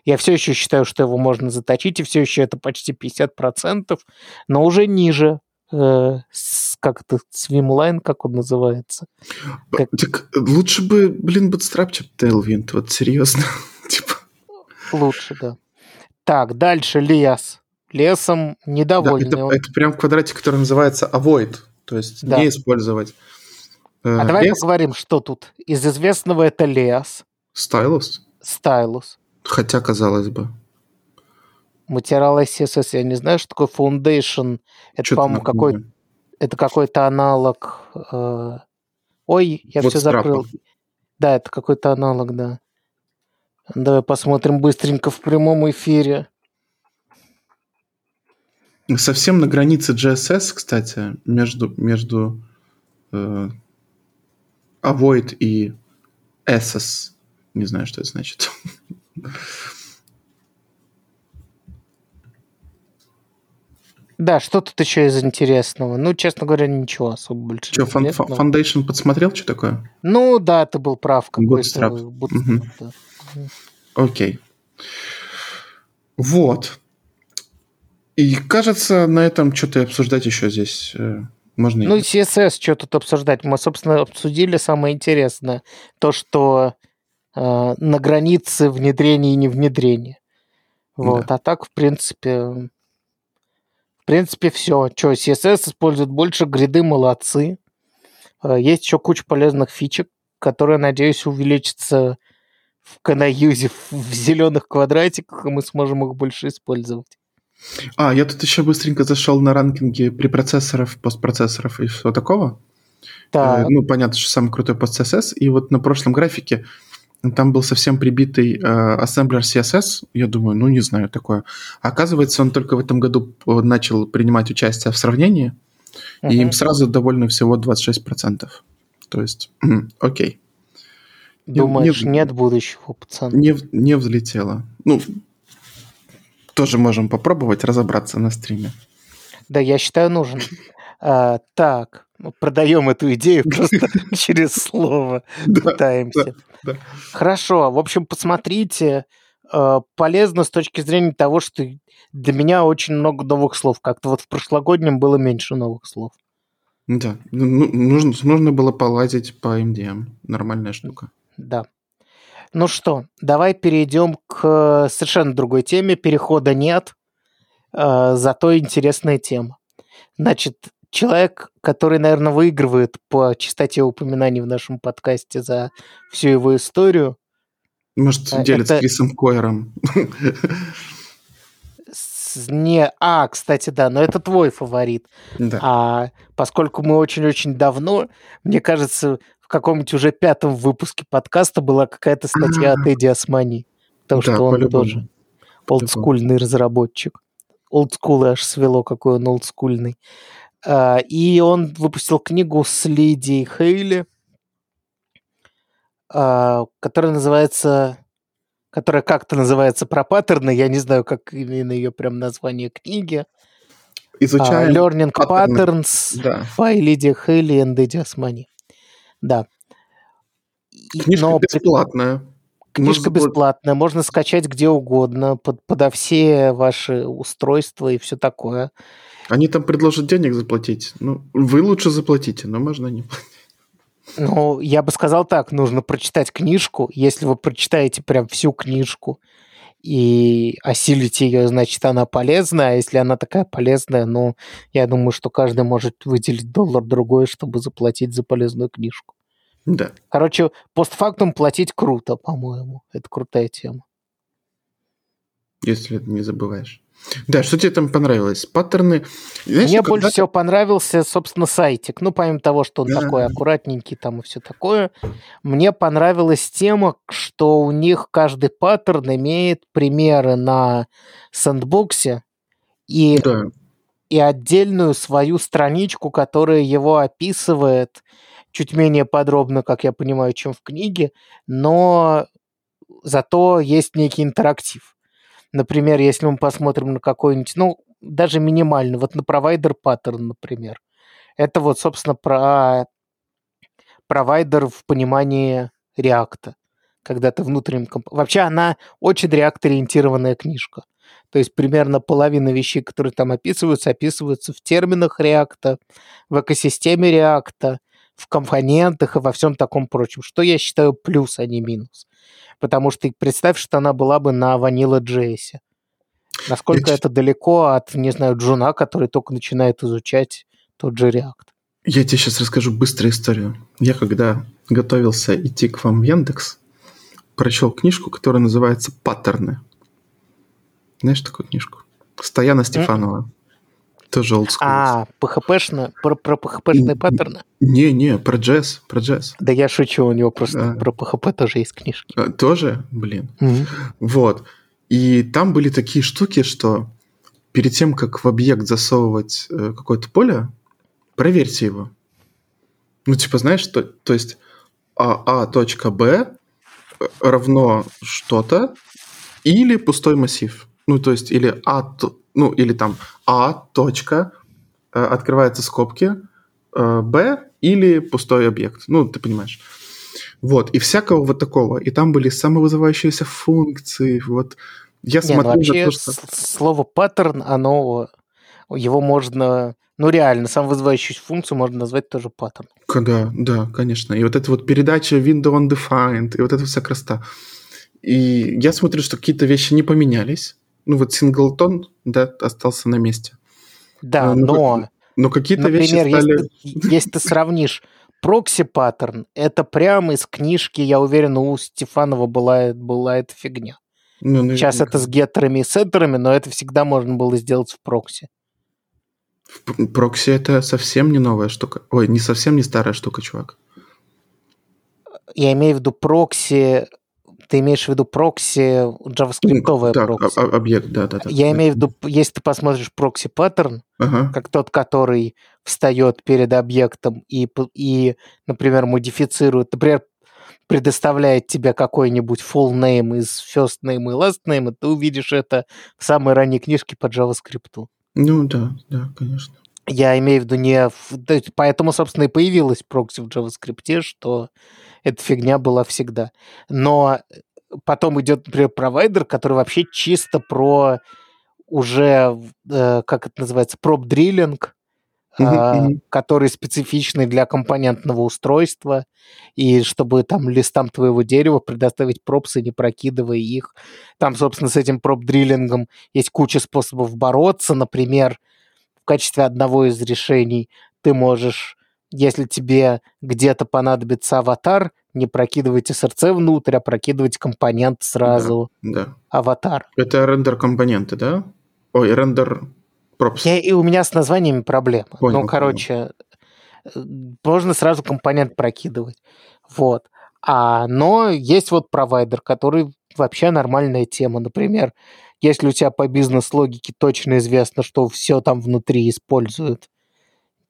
Я все еще считаю, что его можно заточить, и все еще это почти 50%, но уже ниже. Э, как это, Swimline, как он называется? Как... Так лучше бы, блин, Bootstrap, чем Tailwind, вот серьезно. [LAUGHS] типа. Лучше, да. Так, дальше лес. Лесом недовольный. Да, это, это прям квадратик, который называется avoid, то есть да. не использовать. А э, давай лес... поговорим, что тут. Из известного это лес. Стайлус? Стайлус. Хотя, казалось бы. Материал CSS, я не знаю, что такое Foundation. Это, по-моему, какой это какой-то аналог. Э... Ой, я вот все закрыл. Да, это какой-то аналог, да. Давай посмотрим быстренько в прямом эфире. Совсем на границе JSS, кстати, между, между э, Avoid и SS. Не знаю, что это значит. [LAUGHS] Да, что тут еще из интересного? Ну, честно говоря, ничего особо больше. Что, Foundation подсмотрел, что такое? Ну, да, ты был прав. Bootstrap угу. да. Окей. Вот. И кажется, на этом что-то обсуждать еще здесь э, можно. Ну, CSS, что тут обсуждать? Мы, собственно, обсудили самое интересное. То, что э, на границе внедрения и не внедрения. Вот. Да. А так, в принципе, в принципе, все. Что, CSS используют больше, гриды молодцы. Э, есть еще куча полезных фичек, которые, надеюсь, увеличатся в канаюзе в зеленых квадратиках, и мы сможем их больше использовать. А, я тут еще быстренько зашел на ранкинги препроцессоров, постпроцессоров и всего такого. Так. Э, ну, понятно, что самый крутой пост CSS. И вот на прошлом графике там был совсем прибитый э, ассемблер CSS. Я думаю, ну, не знаю такое. Оказывается, он только в этом году начал принимать участие в сравнении, uh-huh. и им сразу довольны всего 26%. То есть, окей. Думаешь, не, нет будущего, пацан? Не, не взлетело. Ну, тоже можем попробовать разобраться на стриме. Да, я считаю, нужен. А, так, продаем эту идею [LAUGHS] просто через слово. Пытаемся. Хорошо. В общем, посмотрите. А, полезно с точки зрения того, что для меня очень много новых слов. Как-то вот в прошлогоднем было меньше новых слов. Да, ну, ну, нужно, нужно было полазить по MDM. Нормальная штука. Да. Ну что, давай перейдем к совершенно другой теме. Перехода нет, э, зато интересная тема. Значит, человек, который, наверное, выигрывает по частоте упоминаний в нашем подкасте за всю его историю. Может, делится это... Крисом Койером. Не, а, кстати, да, но это твой фаворит. Да. А поскольку мы очень-очень давно, мне кажется, каком-нибудь уже пятом выпуске подкаста была какая-то статья от Эдди Османи. Потому да, что он тоже олдскульный разработчик. Олдскул аж свело, какой он олдскульный. А, и он выпустил книгу с Лидией Хейли, а, которая называется которая как-то называется про паттерны. Я не знаю, как именно ее прям название книги. Изучаем Uh, Learning паттерны. Patterns Да. by Lydia Haley and Eddie Osmani. Да. Книжка но бесплатная. Книжка было- бесплатная, можно скачать где угодно, под, подо все ваши устройства и все такое. Они там предложат денег заплатить. Ну, вы лучше заплатите, но можно не платить. Ну, я бы сказал так, нужно прочитать книжку. Если вы прочитаете прям всю книжку и осилите ее, значит, она полезная. А если она такая полезная, ну, я думаю, что каждый может выделить доллар-другой, чтобы заплатить за полезную книжку. Да. Короче, постфактум платить круто, по-моему. Это крутая тема. Если не забываешь. Да, что тебе там понравилось? Паттерны. Знаешь, Мне больше всего понравился, собственно, сайтик. Ну, помимо того, что он Да. такой аккуратненький там и все такое, мне понравилась тема, что у них каждый паттерн имеет примеры на сэндбоксе и, Да. и отдельную свою страничку, которая его описывает чуть менее подробно, как я понимаю, чем в книге, но зато есть некий интерактив. Например, если мы посмотрим на какой-нибудь, ну, даже минимальный, вот на провайдер паттерн, например. Это вот, собственно, про провайдер в понимании реакта. Когда ты внутренним... комп- Вообще она очень реакт-ориентированная книжка. То есть примерно половина вещей, которые там описываются, описываются в терминах реакта, в экосистеме реакта, в компонентах и во всем таком прочем. Что я считаю плюс, а не минус. Потому что представь, что она была бы на Vanilla.js. Насколько Я это далеко от, не знаю, Джуна, который только начинает изучать тот же React. Я тебе сейчас расскажу быструю историю. Я когда готовился идти к вам в Яндекс, прочел книжку, которая называется «Паттерны». Знаешь такую книжку? Стояна Стефанова. Тоже олдскул. А, PHP-шно, про, про PHP-шные паттерны? Не-не, про джесс, про джесс. Да я шучу, у него просто Да. про PHP тоже есть книжки. А, Тоже? Блин. Мгм. Вот. И там были такие штуки, что перед тем, как в объект засовывать э, какое-то поле, проверьте его. Ну, типа, знаешь, что, то есть а, а точка Б равно что-то или пустой массив. Ну, то есть, или А, ну, или там А точка, э, открываются скобки, э, Б или пустой объект. Ну, ты понимаешь. Вот, и всякого вот такого. И там были самовызывающиеся функции. Вот я Не, ну смотрю вообще на то, что... слово паттерн, оно его можно, ну реально, самовызывающую функцию можно назвать тоже паттерн. Да, да, конечно. И вот эта вот передача window undefined, и вот эта вся красота. И я смотрю, что какие-то вещи не поменялись. Ну вот синглтон, да, остался на месте. Да, А, ну, но, Но какие-то вещи например, стали... если, ты, если ты сравнишь прокси паттерн, это прямо из книжки, я уверен, у Стефанова была, была эта фигня. Ну, Сейчас это с геттерами и сеттерами, но это всегда можно было сделать в прокси. В Прокси это совсем не новая штука. Ой, не совсем не старая штука, чувак. Я имею в виду прокси, ты имеешь в виду прокси, джаваскриптовое да, прокси. а- а- объект, да, да, да. Я имею в виду, если ты посмотришь прокси паттерн, Ага. как тот, который встает перед объектом и, и, например, модифицирует, например, предоставляет тебе какой-нибудь full name из first name и last name, и ты увидишь это в самой ранней книжке по JavaScript. Ну да, да, конечно. Я имею в виду не... Поэтому, собственно, и появилась прокси в JavaScript, что эта фигня была всегда. Но потом идет, например, провайдер, который вообще чисто про уже, э, как это называется, проб-дриллинг, мгм. который специфичный для компонентного устройства, и чтобы там листам твоего дерева предоставить пропсы, не прокидывая их. Там, собственно, с этим проб-дриллингом есть куча способов бороться. Например, в качестве одного из решений ты можешь, если тебе где-то понадобится аватар, не прокидывать SRC внутрь, а прокидывать компонент сразу Да. аватар. Это рендер-компоненты, да? Ой, рендер пропс. Я, и у меня с названиями проблема. Понял, ну, короче, э, можно сразу компонент прокидывать. Вот. А, но есть вот провайдер, который вообще нормальная тема. Например, если у тебя по бизнес-логике точно известно, что все там внутри используют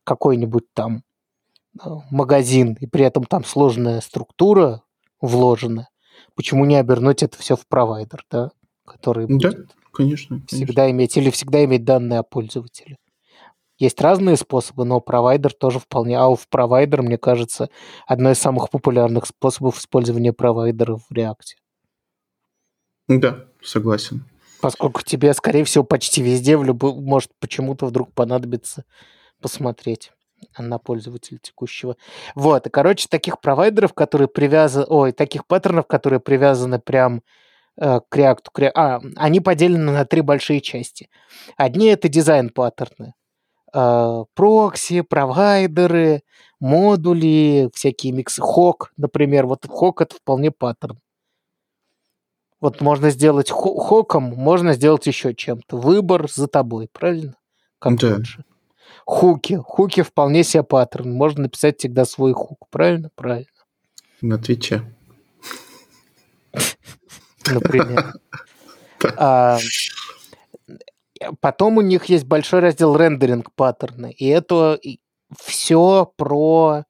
какой-нибудь там магазин, и при этом там сложная структура вложена, почему не обернуть это все в провайдер, да, который Да, будет конечно. конечно. всегда иметь или всегда иметь данные о пользователе. Есть разные способы, но провайдер тоже вполне. А в провайдер, мне кажется, одно из самых популярных способов использования провайдеров в React. Да, согласен. Поскольку тебе, скорее всего, почти везде в любой, может почему-то вдруг понадобится посмотреть на пользователя текущего. Вот, и, короче, таких провайдеров, которые привязаны... Ой, таких паттернов, которые привязаны прям э, к React. К React а, они поделены на три большие части. Одни — это дизайн-паттерны. Э, прокси, провайдеры, модули, всякие миксы. HOC, например. Вот HOC — это вполне паттерн. Вот можно сделать HOC ом, можно сделать еще чем-то. Выбор за тобой, правильно? Как Да. лучше. Хуки. Хуки вполне себе паттерн. Можно написать всегда свой хук. Правильно? Правильно. На Twitch е. Например. [LAUGHS] А, Потом у них есть большой раздел рендеринг паттерны. И это все про...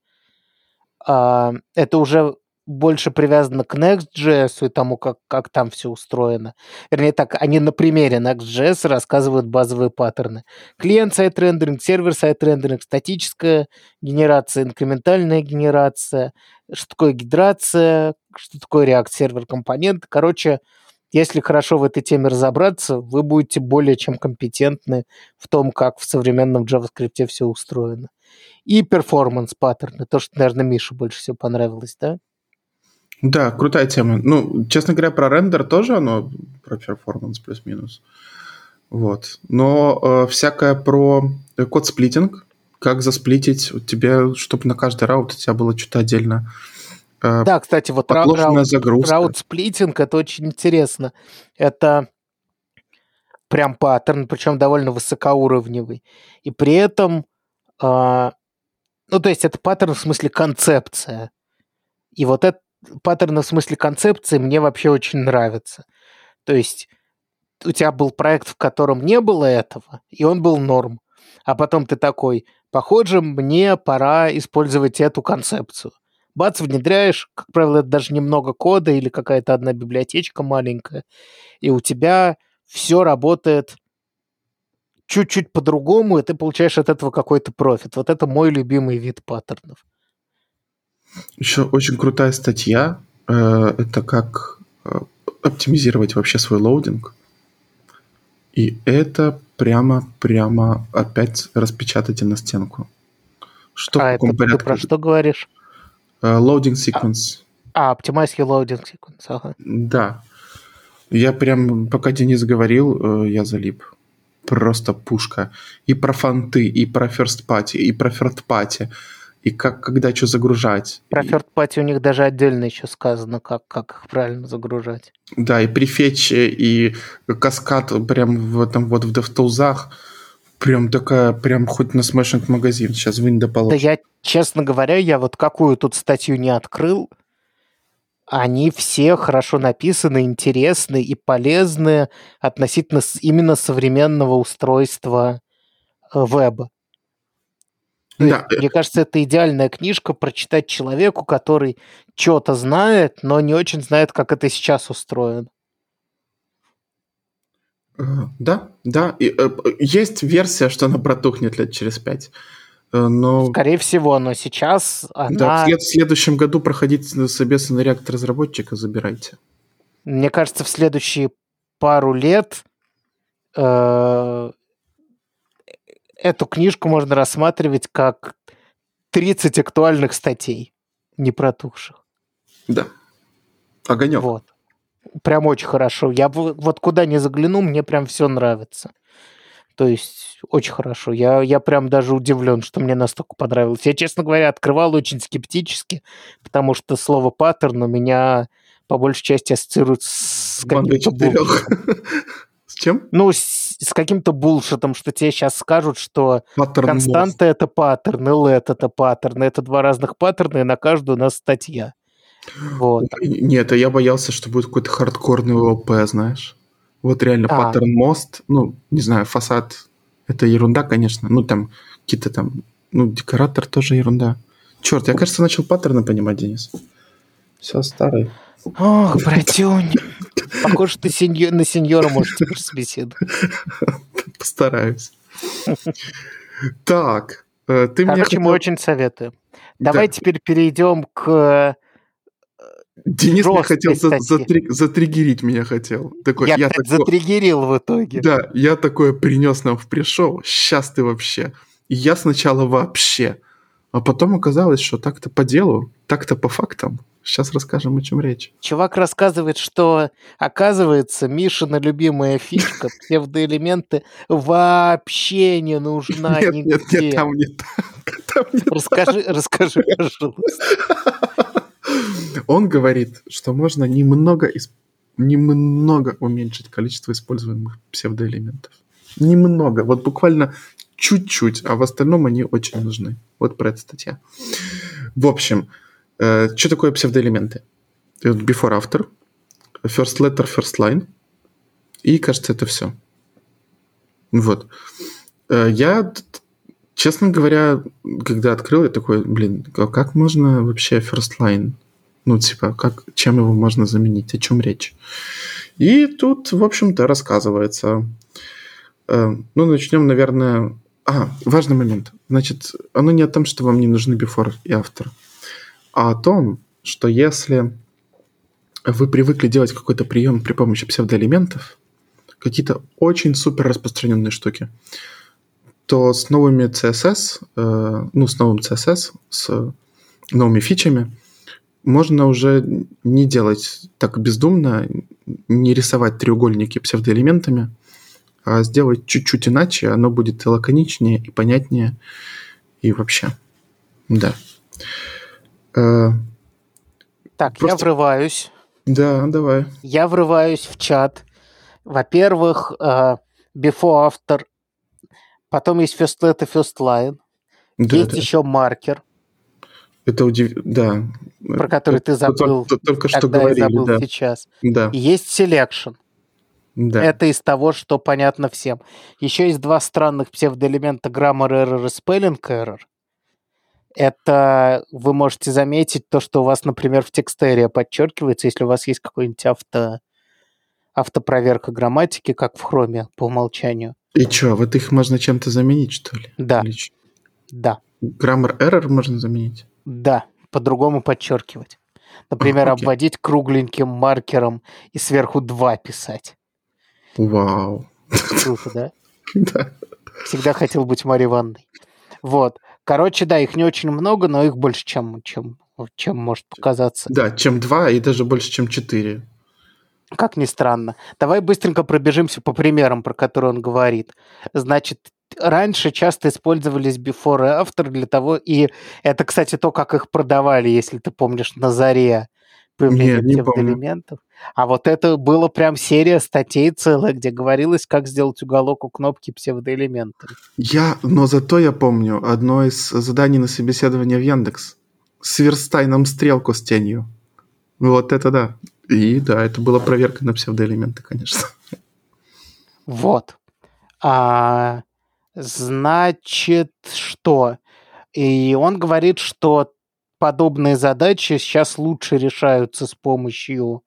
а, Это уже больше привязано к Next.js и тому, как, как там все устроено. Вернее так, они на примере Next.js рассказывают базовые паттерны. Клиент-сайт рендеринг, сервер-сайт рендеринг, статическая генерация, инкрементальная генерация, что такое гидрация, что такое React server component. Короче, если хорошо в этой теме разобраться, вы будете более чем компетентны в том, как в современном JavaScript все устроено. И performance паттерны, то, что, наверное, Мише больше всего понравилось, да? Да, крутая тема. Ну, честно говоря, про рендер тоже оно про performance плюс-минус. Вот. Но э, всякое про code splitting, как засплитить тебе, чтобы на каждый route у тебя было что-то отдельно. Э, Да, кстати, вот route, route splitting это очень интересно. Это прям паттерн, причем довольно высокоуровневый. И при этом, а, ну, то есть это паттерн в смысле концепция. И вот этот паттерн в смысле концепции мне вообще очень нравится. То есть у тебя был проект, в котором не было этого, и он был норм. А потом ты такой, похоже, мне пора использовать эту концепцию. Бац, внедряешь, как правило, это даже немного кода или какая-то одна библиотечка маленькая, и у тебя все работает чуть-чуть по-другому, и ты получаешь от этого какой-то профит. Вот это мой любимый вид паттернов. Еще очень крутая статья. э, это как э, оптимизировать вообще свой loading. И это прямо-прямо опять распечатайте на стенку. Что в а это каком ты порядке? про что говоришь? Э, Loading sequence. А, Optimize your loading sequence, ага. Да. Я прям, пока Денис говорил, я залип. Просто пушка. И про фонты, и про first party, и про third party. И как, когда что загружать. Про third party у них даже отдельно еще сказано, как, как их правильно загружать. Да, и префетчи, и каскад прям в этом вот в DevTools. Прям такая, прям хоть на смешинг магазин. Сейчас вынь да Да положь. я, честно говоря, я вот какую тут статью не открыл, они все хорошо написаны, интересны и полезны относительно именно современного устройства э, веба. То Да, есть, мне кажется, это идеальная книжка прочитать человеку, который что-то знает, но не очень знает, как это сейчас устроено. э, да, да. И, э, есть версия, что она протухнет лет через пять. Э, Но Скорее всего, но сейчас да, она, в, след- в следующем году проходите собес на реактор разработчика, забирайте. мне кажется, в следующие пару лет э, эту книжку можно рассматривать как 30 актуальных статей, не протухших. Да. Огонек. Вот. Прям очень хорошо. Я вот куда не загляну, мне прям все нравится. То есть очень хорошо. Я, я прям даже удивлен, что мне настолько понравилось. Я, честно говоря, открывал очень скептически, потому что слово паттерн у меня по большей части ассоциируется с каким-то. [LAUGHS] С чем? Ну, с, с каким-то булшитом, что тебе сейчас скажут, что Паттерн константа это паттерн, и let это паттерн. Это два разных паттерна, и на каждую у нас статья. Вот. Нет, а я боялся, что будет какой-то хардкорный ОП, знаешь. Вот реально А. паттерн мост, ну, не знаю, фасад, это ерунда, конечно. Ну, там какие-то там, ну, декоратор тоже ерунда. Черт, я, кажется, начал паттерны понимать, Денис. Все старый. Ох, братюнь. Похоже, ты сеньор, на сеньора можешь теперь собеседовать. Постараюсь. Так, э, ты мне Короче, мы хотел- очень советуем. Давай Да. теперь перейдем к... Денис мне жесткой хотел за- затри- затриггерить меня хотел. Такой, Я, я кстати, тако- затриггерил в итоге. Да, я такое принес нам в пришел. Сейчас ты вообще. И я сначала вообще. А потом оказалось, что так-то по делу, так-то по фактам. Сейчас расскажем, о чем речь. Чувак рассказывает, что, оказывается, Мишина любимая фишка, [LAUGHS] псевдоэлементы, вообще не нужна нет, нет, нигде. нет, там не так. [LAUGHS] Там не Расскажи, расскажи, пожалуйста. [LAUGHS] Он говорит, что можно немного, немного уменьшить количество используемых псевдоэлементов. Немного, вот буквально чуть-чуть, а в остальном они очень нужны. Вот про это статья. В общем, э, что такое псевдоэлементы? Before, after, first letter, first line. И, кажется, это все. Вот. Э, Я, честно говоря, когда открыл, я такой, блин, а как можно вообще first line? Ну, типа, как, чем его можно заменить? О чем речь? И тут, в общем-то, рассказывается. Э, Ну, начнем, наверное... А, важный момент. Значит, оно не о том, что вам не нужны before и after, а о том, что если вы привыкли делать какой-то прием при помощи псевдоэлементов, какие-то очень супер распространенные штуки, то с новыми CSS, э, ну, с новым CSS, с новыми фичами, можно уже не делать так бездумно, не рисовать треугольники псевдоэлементами, а сделать чуть-чуть иначе, оно будет и лаконичнее, и понятнее, и вообще. Да. Э, Так, я Просто- врываюсь. да, давай. Я врываюсь в чат. Во-первых, э, before, after. Потом есть first letter, first line. Да, есть да. еще маркер, Это удив... Да. про который ты Только- забыл, только- Только что я говорили, забыл да. сейчас. Да, И есть selection. Да. Это из того, что понятно всем. Еще есть два странных псевдоэлемента grammar error и spelling error. Это вы можете заметить то, что у вас, например, в текстере подчеркивается, если у вас есть какой-нибудь авто, автопроверка грамматики, как в хроме по умолчанию. И что, вот их можно чем-то заменить, что ли? Да, Или да, Grammar error можно заменить? да, по-другому подчеркивать. Например, окей. обводить кругленьким маркером и сверху 2 писать. Вау. Круто, да? [LAUGHS] Да. Всегда хотел быть Марьей Ивановной. Вот. Короче, да, их не очень много, но их больше, чем, чем, чем может показаться. Да, чем два и даже больше, чем четыре. Как ни странно. Давай быстренько пробежимся по примерам, про которые он говорит. Значит, раньше часто использовались before и after для того, и это, кстати, то, как их продавали, если ты помнишь, на заре Нет, не помню. псевдоэлементов. А вот это было прям серия статей целая, где говорилось, как сделать уголок у кнопки псевдоэлементами. Я, но зато я помню одно из заданий на собеседование в Яндекс. Сверстай нам стрелку с тенью. Вот это да. И да, это была проверка на псевдоэлементы, конечно. Вот. А, значит, что? И он говорит, что подобные задачи сейчас лучше решаются с помощью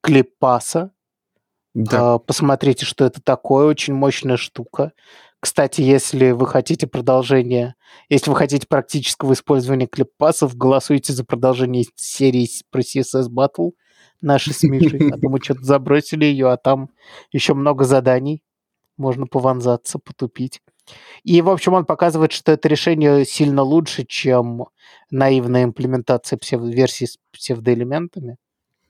клиппаса. Да. А, Посмотрите, что это такое. Очень мощная штука. Кстати, если вы хотите продолжение, если вы хотите практического использования клиппасов, голосуйте за продолжение серии про CSS Battle наши с Мишей. А то мы что-то забросили ее, а там еще много заданий. Можно пованзаться, потупить. И, в общем, он показывает, что это решение сильно лучше, чем наивная имплементация псев- версии с псевдоэлементами.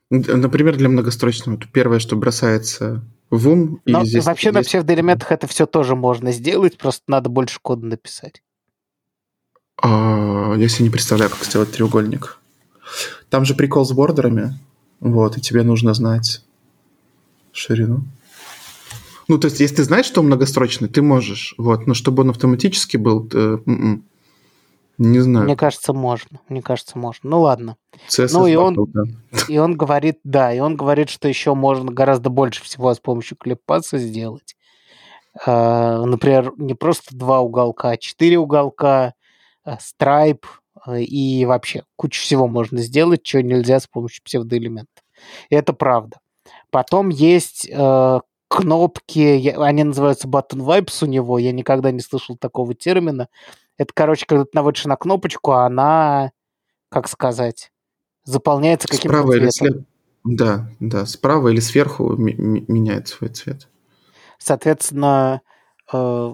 Д- Например, для многострочного. Первое, что бросается в ум. Но здесь вообще на есть- псевдоэлементах это все тоже можно сделать, просто надо больше кода написать. А, я себе не представляю, как сделать треугольник. Там же прикол с бордерами. Вот, и тебе нужно знать ширину. Ну, то есть, если ты знаешь, что он многострочный, ты можешь. Вот, но чтобы он автоматически был, э, м-м. не знаю. Мне кажется, можно. Мне кажется, можно. Ну ладно. CSS ну, и он- Battle, да. [LAUGHS] И он говорит, да, и он говорит, что еще можно гораздо больше всего с помощью клиппаса сделать. А, Например, не просто два уголка, а четыре уголка, страйп а, и вообще кучу всего можно сделать, чего нельзя с помощью псевдоэлементов. И это правда. Потом есть э, кнопки, я, они называются button wipes у него, я никогда не слышал такого термина. Это, короче, когда ты наводишь на кнопочку, а она, как сказать, заполняется каким-то Справа или цветом. слева? Да, да, справа или сверху меняет свой цвет. Соответственно, э,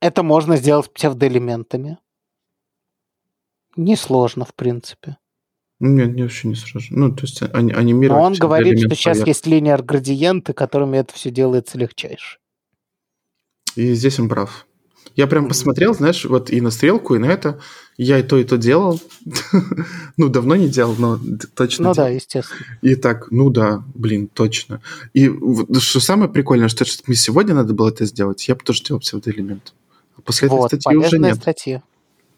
это можно сделать псевдоэлементами. Несложно, в принципе. Ну, Нет, не вообще не сразу. Ну, то есть Но анимировать он говорит, что сейчас поверх. есть линейер градиенты, которыми это все делается легчайше. И здесь он прав. Я прям посмотрел, знаешь, вот и на стрелку, и на это. Я и то, и то делал. [LAUGHS] Ну, давно не делал, но точно Ну да, делал. естественно. И так, ну да, блин, точно. И вот что самое прикольное, что бы мне сегодня надо было это сделать, я бы тоже делал псевдоэлемент. А после Вот, этой статьи уже нет. статья.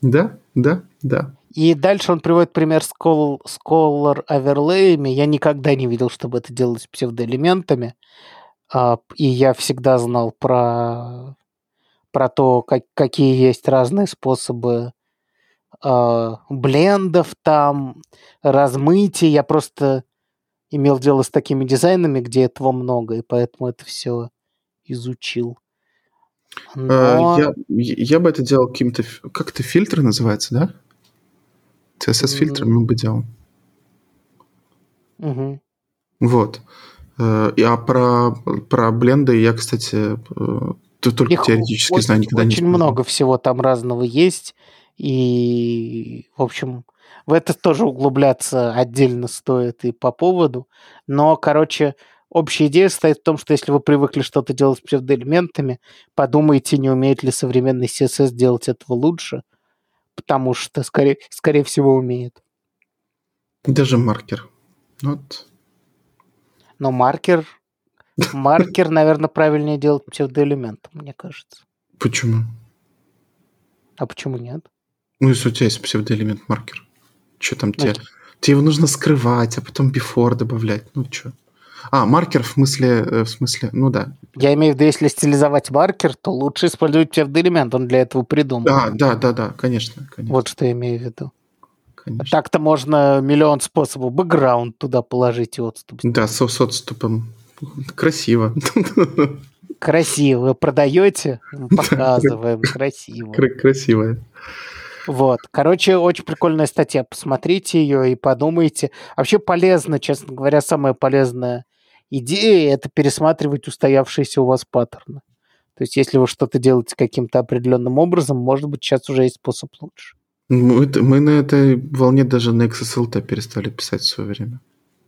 Да, да, да. И дальше он приводит пример с Color оверлеями. Я никогда не видел, чтобы это делалось псевдоэлементами. А, И я всегда знал про, про то, как- какие есть разные способы а, блендов там, размытия. Я просто имел дело с такими дизайнами, где этого много, и поэтому это все изучил. Э, Но... Я, я бы это делал каким-то... Как это фильтр называется, да? CSS-фильтр М. мы бы делал. Мгм. Вот. Э, А про, про бленды я, кстати, э, только Их теоретически очень, знаю, никогда не очень много всего там разного есть. И, в общем, в это тоже углубляться отдельно стоит и по поводу. Но, короче, общая идея состоит в том, что если вы привыкли что-то делать с псевдоэлементами, подумайте, не умеет ли современный CSS делать этого лучше. Потому что, скорее, скорее всего, умеет. Даже маркер. Вот. Но маркер... Маркер, наверное, правильнее делать псевдоэлементом, мне кажется. Почему? А почему нет? Ну, если у тебя есть псевдоэлемент маркер. Что там Ну, тебе? Тебе его нужно скрывать, а потом before добавлять. Ну, что? А, маркер в смысле, э, в смысле, ну да. Я имею в виду, если стилизовать маркер, то лучше использовать псевдоэлемент, он для этого придуман. Да, да, да, да, конечно, конечно. Вот что я имею в виду. конечно. Так-то можно миллион способов. Бэкграунд туда положить и отступ. Да, со с отступом. Красиво. Красиво. Вы продаете? Показываем. Красиво. Кра- Красивое. Вот. Короче, очень прикольная статья. Посмотрите ее и подумайте. Вообще полезно, честно говоря, самая полезная идея – это пересматривать устоявшиеся у вас паттерны. То есть, если вы что-то делаете каким-то определенным образом, может быть, сейчас уже есть способ лучше. Мы, это- мы на этой волне даже на XSLT перестали писать в свое время.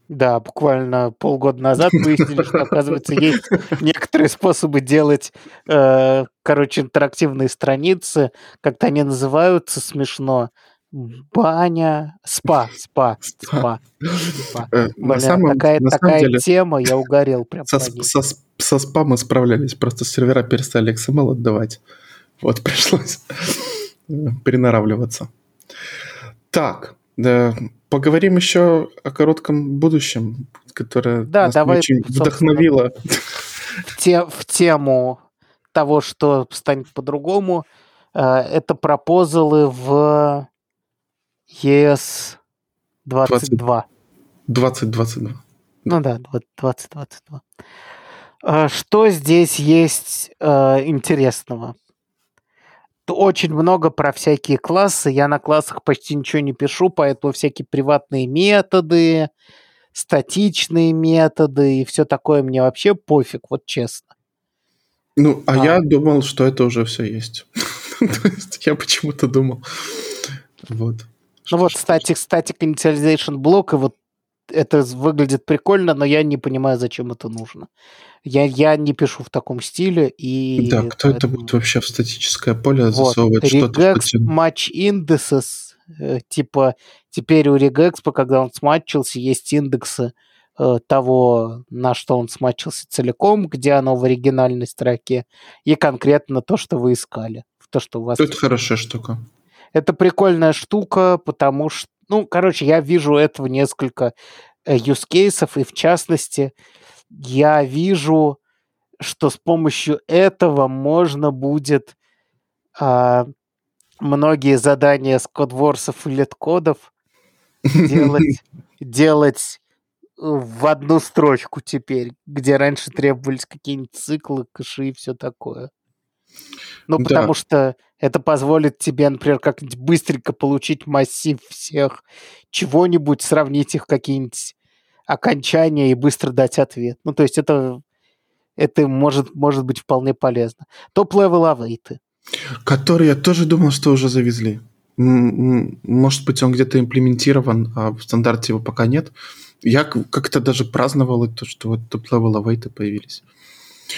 Да, буквально полгода назад выяснили, что, оказывается, есть некоторые способы делать, э, короче, интерактивные страницы. Как-то они называются смешно. Баня, спа, спа, спа. спа. Э, Блин, самом, такая, такая деле, тема, я угорел прям со, по сп- ней. со, сп- со спамом справлялись, просто сервера перестали XML отдавать. Вот [LAUGHS] пришлось э, перенаравливаться. Так, да, поговорим еще о коротком будущем, которое Да, нас давай, очень вдохновило. В, те- в тему того, что станет по-другому, э, это пропозалы в ЕС 22. 2022. Ну да, вот 2022. А, Что здесь есть э, интересного? Очень много про всякие классы. Я на классах почти ничего не пишу, поэтому всякие приватные методы, статичные методы и все такое мне вообще пофиг, вот честно. Ну, а, А. я думал, что это уже все есть. [LAUGHS] То есть я почему-то думал. Вот. Ну вот static, static initialization блок, и вот это выглядит прикольно, но я не понимаю, зачем это нужно. Я, я не пишу в таком стиле, и... Да, кто это будет вообще в статическое поле Вот, засовывать что-то? regex match indices, э, типа теперь у regex, когда он сматчился, есть индексы э, того, на что он сматчился целиком, где оно в оригинальной строке, и конкретно то, что вы искали. То, что у вас Это хорошая штука. Это прикольная штука, потому что, ну, короче, я вижу этого несколько э, use кейсов, и в частности, я вижу, что с помощью этого можно будет а, многие задания с кодворсов и леткодов [LAUGHS] делать, делать в одну строчку теперь, где раньше требовались какие-нибудь циклы, кэши и все такое. Ну, Да. потому что это позволит тебе, например, как-нибудь быстренько получить массив всех чего-нибудь, сравнить их какие-нибудь окончания и быстро дать ответ. Ну, то есть это, это может, может быть вполне полезно. Top-level await ы. Который я тоже думал, что уже завезли. Может быть, он где-то имплементирован, а в стандарте его пока нет. Я как-то даже праздновал это, что вот top-level await ы появились.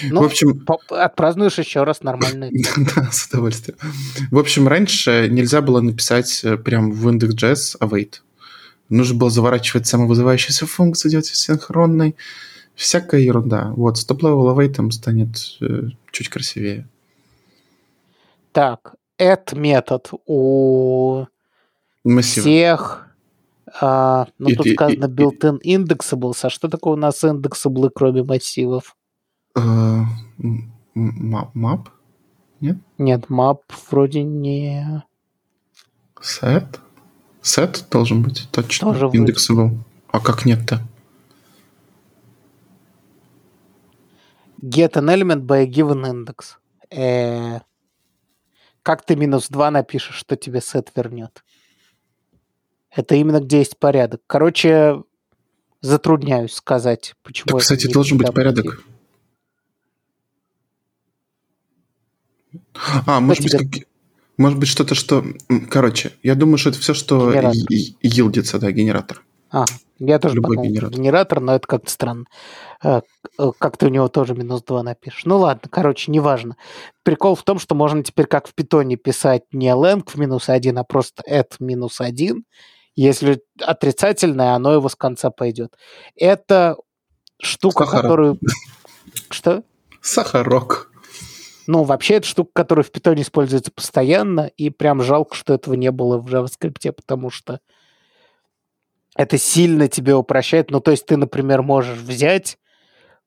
Ну, в общем, отпразднуешь еще раз нормально. [LAUGHS] да, с удовольствием. В общем, раньше нельзя было написать э, прям в index.js await. Нужно было заворачивать самовызывающиеся функции, делать асинхронной. Всякая ерунда. Вот, с top-level await станет э, чуть красивее. Так, at метод у Массив. всех... а, ну, И- тут и- сказано built-in indexables. А что такое у нас indexable, кроме массивов? Э, м- м- Map? Нет, map вроде не... Set? Set должен быть, точно. Тоже. Indexable. А как нет-то? Get an element by a given index. Э, Как ты минус 2 напишешь, что тебе сет вернет? Это именно где есть порядок. Короче, затрудняюсь сказать, почему... Так, это кстати, должен быть порядок. А, может быть, как- может быть что-то, что... Короче, я думаю, что это все, что йилдится, да, генератор. А, я тоже Любой подумал, генератор. генератор. но это как-то странно. Э, э, Как ты у него тоже минус 2 напишешь. Ну ладно, короче, неважно. Прикол в том, что можно теперь как в питоне писать не lang в минус 1, а просто at минус 1. Если отрицательное, оно его с конца пойдет. Это штука, Сахара. которую... [LAUGHS] Что? Сахарок. Ну, вообще, это штука, которая в питоне используется постоянно, и прям жалко, что этого не было в JavaScript, потому что это сильно тебе упрощает. Ну, то есть ты, например, можешь взять,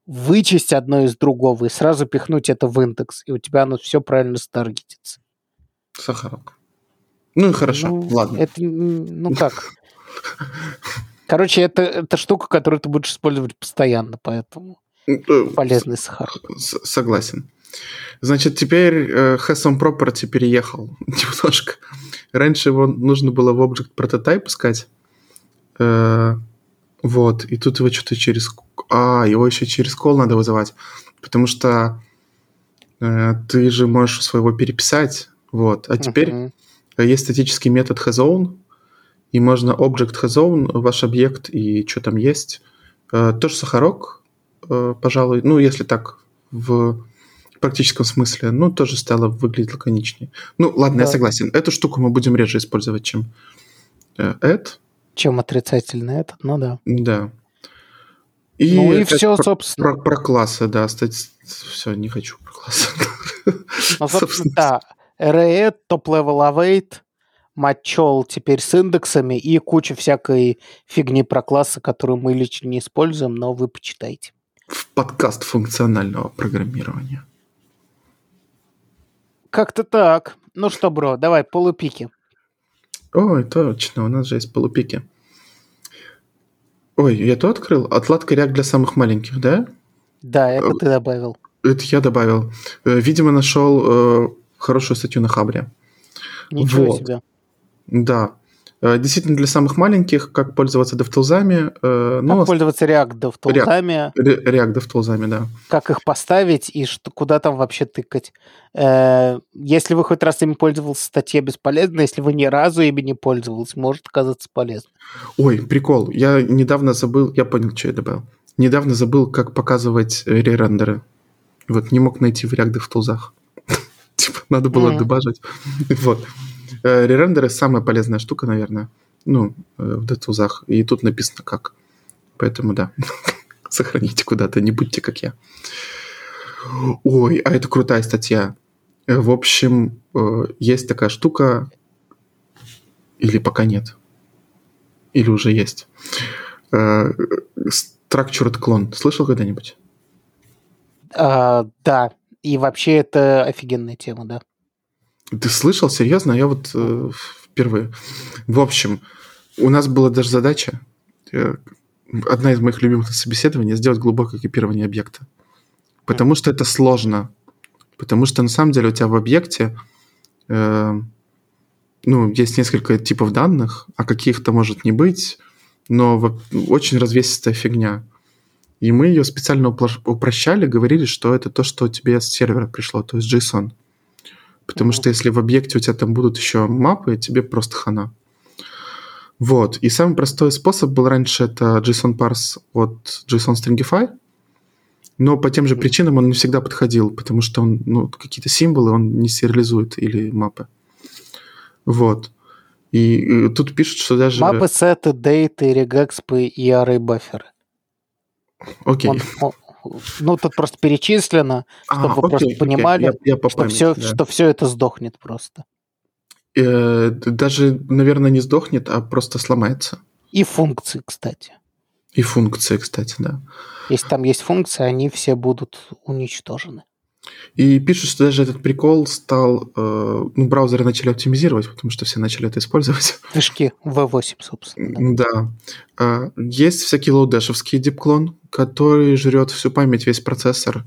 вычесть одно из другого и сразу пихнуть это в индекс, и у тебя оно все правильно старгетится. Сахарок. Ну и хорошо, Ну, ладно. Это, ну как? Короче, это, это штука, которую ты будешь использовать постоянно, поэтому Э, полезный сахар. с- Согласен. Значит, теперь э, has on property переехал [LAUGHS] немножко. Раньше его нужно было в Object Prototype искать. Э, вот. И тут его что-то через... А, его еще через call надо вызывать. Потому что э, ты же можешь своего переписать. Вот. А теперь есть статический метод hasOwn, и можно object hasOwn, ваш объект и что там есть. Э, тоже сахарок, э, пожалуй, ну, если так в практическом смысле, ну, тоже стало выглядеть лаконичнее. Ну, ладно, я Да. согласен. Эту штуку мы будем реже использовать, чем э, add. Чем отрицательно это? Ну да. Да. ну и все, про, собственно. про- про классы, да, стать... Все, не хочу про классы. Ну, [LAUGHS] собственно, да. RAE, топ-level await, матчел теперь с индексами и куча всякой фигни про классы, которую мы лично не используем, но вы почитайте. В подкаст функционального программирования. Как-то так. Ну что, бро, давай, полупики. Ой, точно, у нас же есть полупики. Ой, я то открыл? Отладка React для самых маленьких, да? Да, это ты добавил. Это я добавил. Э, Видимо, нашел э, хорошую статью на Хабре. Ничего Вот. себе. Да. Э, Действительно, для самых маленьких, как пользоваться DevTools, э, ну, Как пользоваться React DevTools, Ре- React DevTools, да. как их поставить и что, куда там вообще тыкать. Э, если вы хоть раз ими пользовался, статья бесполезна. Если вы ни разу ими не пользовался, может оказаться полезно. Ой, прикол. Я недавно забыл, я понял, что я добавил. Недавно забыл, как показывать э, ререндеры. Вот, не мог найти в React DevTools. [LAUGHS] Типа, надо было Мгм. дебажить. [LAUGHS] Вот. Э, Ререндеры самая полезная штука, наверное. Ну, э, в DevTools. И тут написано как. Поэтому да. [LAUGHS] Сохраните куда-то, не будьте как я. Ой, а это крутая статья. Э, В общем, есть такая штука, или пока нет, или уже есть. Structured clone. Слышал когда-нибудь? А, да, и вообще это офигенная тема, да. Ты слышал? Серьезно? Я вот э, впервые. В общем, у нас была даже задача. э, одна из моих любимых собеседований сделать глубокое копирование объекта. Потому что это сложно. Потому что на самом деле у тебя в объекте э, ну, есть несколько типов данных, а каких-то может не быть, но очень развесистая фигня. И мы ее специально упрощали, говорили, что это то, что тебе с сервера пришло, то есть JSON. Потому что если в объекте у тебя там будут еще мапы, тебе просто хана. Вот. И самый простой способ был раньше это JSON парс от JSON Stringify, но по тем же причинам он не всегда подходил, потому что он, ну, какие-то символы он не сериализует или мапы. Вот. И, и тут пишут, что даже... Мапы, сеты, дейты, регэкспы и array буферы. Окей. Он, он, ну, тут просто перечислено, чтобы а, вы окей, просто окей. понимали, я, я что, памяти, все, да. что все это сдохнет просто. Э, даже, наверное, не сдохнет, а просто сломается. И функции, кстати. И функции, кстати, да. Если там есть функции, они все будут уничтожены. И пишут, что даже этот прикол стал... Э, ну, браузеры начали оптимизировать, потому что все начали это использовать. Движки V8, собственно. Да. да. А, есть всякий лоудэшевский дипклон, который жрет всю память, весь процессор.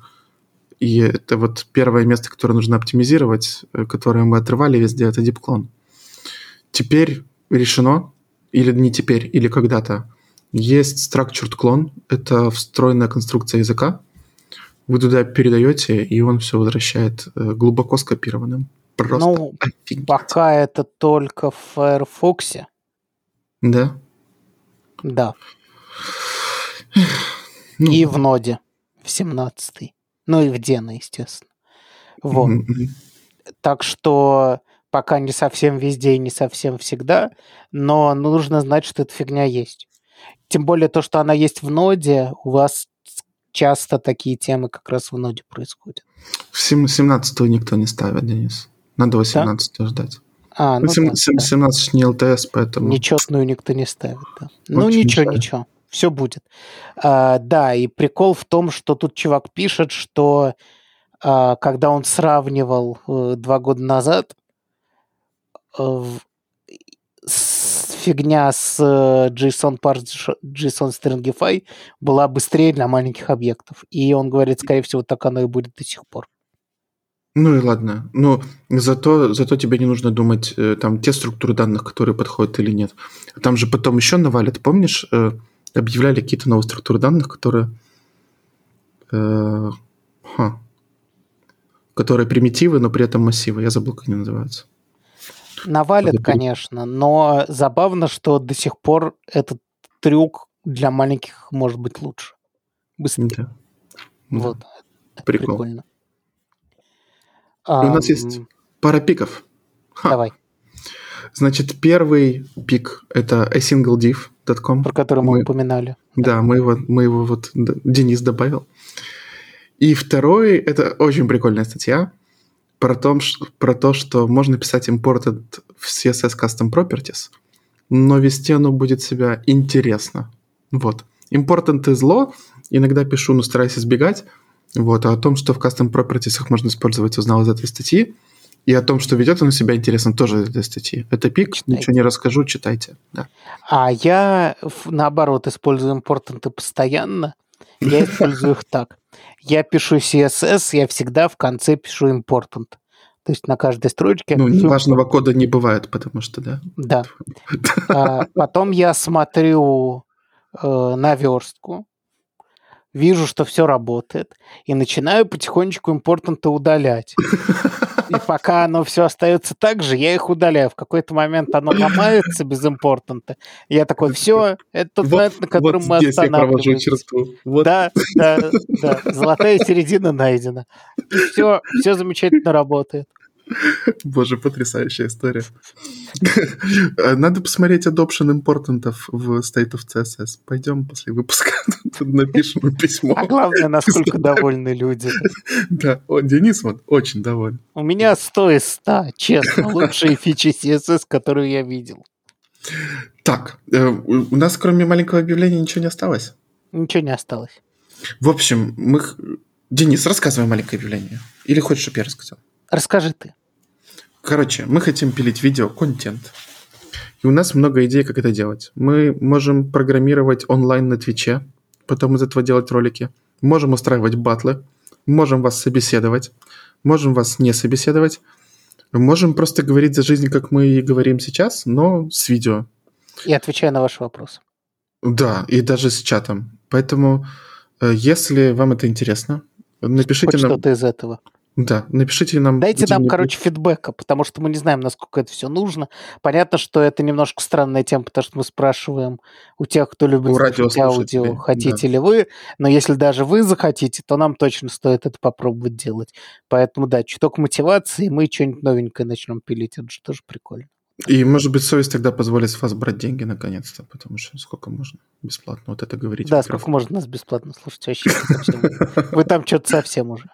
И это вот первое место, которое нужно оптимизировать, э, которое мы отрывали везде, это дипклон. Теперь решено, или не теперь, или когда-то, есть structured клон, это встроенная конструкция языка. Вы туда передаете, и он все возвращает э, глубоко скопированным. Просто ну, офигеть. пока это только в Firefox. Да? Да. Ну, и в ноде, в 17 Ну и в Дена, естественно. Вот. Mm-hmm. Так что пока не совсем везде и не совсем всегда, но нужно знать, что эта фигня есть. Тем более то, что она есть в ноде, у вас часто такие темы как раз в ноде происходят. В 17 никто не ставит, Денис. Надо 18 да? ждать. А, ну, 17, да, 17 не ЛТС, поэтому... Нечетную никто не ставит, да. ну, ничего, жаль. ничего. Все будет. А, да, и прикол в том, что тут чувак пишет, что а, когда он сравнивал а, два года назад с фигня с э, JSON parse, JSON Stringify была быстрее для маленьких объектов. И он говорит, скорее всего, так оно и будет до сих пор. Ну и ладно. Но зато, зато тебе не нужно думать, э, там, те структуры данных, которые подходят или нет. Там же потом еще навалят, помнишь, э, объявляли какие-то новые структуры данных, которые... Э, ха, которые примитивы, но при этом массивы. Я забыл, как они называются. Навалит, конечно, но забавно, что до сих пор этот трюк для маленьких может быть лучше. Быстрее. Да. Вот. Да. Прикол. Прикольно. У нас есть пара пиков. Ха. Давай. Значит, первый пик это asingledif.com. Про который мы, мы упоминали. Да, да, мы его, мы его вот Денис добавил. И второй это очень прикольная статья про, том, про то, что можно писать imported в CSS Custom Properties, но вести оно будет себя интересно. Вот. Important зло. Иногда пишу, но стараюсь избегать. Вот. А о том, что в Custom Properties можно использовать, узнал из этой статьи. И о том, что ведет оно себя интересно, тоже этой статьи. Это пик, читайте. ничего не расскажу, читайте. Да. А я, наоборот, использую important постоянно. Я использую их так. Я пишу CSS, я всегда в конце пишу important. То есть на каждой строчке... Ну, важного кода не бывает, потому что, да? Да. [LAUGHS] А, потом я смотрю э, на верстку, вижу, что все работает, и начинаю потихонечку импортанты удалять. И [LAUGHS] пока оно все остается так же, я их удаляю. В какой-то момент оно ломается без импортанта. Я такой, все, это тот вот, момент, на котором вот мы останавливаемся. Вот. Да, да, да. Золотая середина найдена. И все, все замечательно работает. [LAUGHS] Боже, потрясающая история. [LAUGHS] Надо посмотреть adoption импортантов в State of CSS. Пойдем после выпуска [LAUGHS] напишем письмо. А главное, насколько довольны люди. Да, Денис вот очень доволен. У меня 100 из 100, честно. Лучшие фичи CSS, которые я видел. Так, э, у нас кроме маленького объявления ничего не осталось? Ничего не осталось. В общем, мы... Денис, рассказывай маленькое объявление. Или хочешь, чтобы я рассказал? Расскажи ты. Короче, мы хотим пилить видео-контент. И у нас много идей, как это делать. Мы можем программировать онлайн на Твиче, потом из этого делать ролики. Можем устраивать батлы, можем вас собеседовать, можем вас не собеседовать, можем просто говорить за жизнь, как мы и говорим сейчас, но с видео. И отвечая на ваши вопросы. Да, и даже с чатом. Поэтому, э, если вам это интересно, напишите Хоть нам... что-то из этого. Да, напишите нам... Дайте нам, короче, фидбэка, потому что мы не знаем, насколько это все нужно. Понятно, что это немножко странная тема, потому что мы спрашиваем у тех, кто любит слушать аудио, хотите ли вы, но если даже вы захотите, то нам точно стоит это попробовать делать. Поэтому, да, чуток мотивации, мы что-нибудь новенькое начнем пилить, это же тоже прикольно. И, может быть, совесть тогда позволит с вас брать деньги наконец-то, потому что сколько можно бесплатно вот это говорить. Да, сколько можно нас бесплатно слушать вообще? Вы там что-то совсем уже.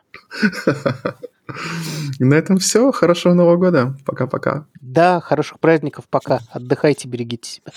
[LAUGHS] На этом все. Хорошего Нового года. Пока-пока. Да, хороших праздников, пока. Отдыхайте, берегите себя.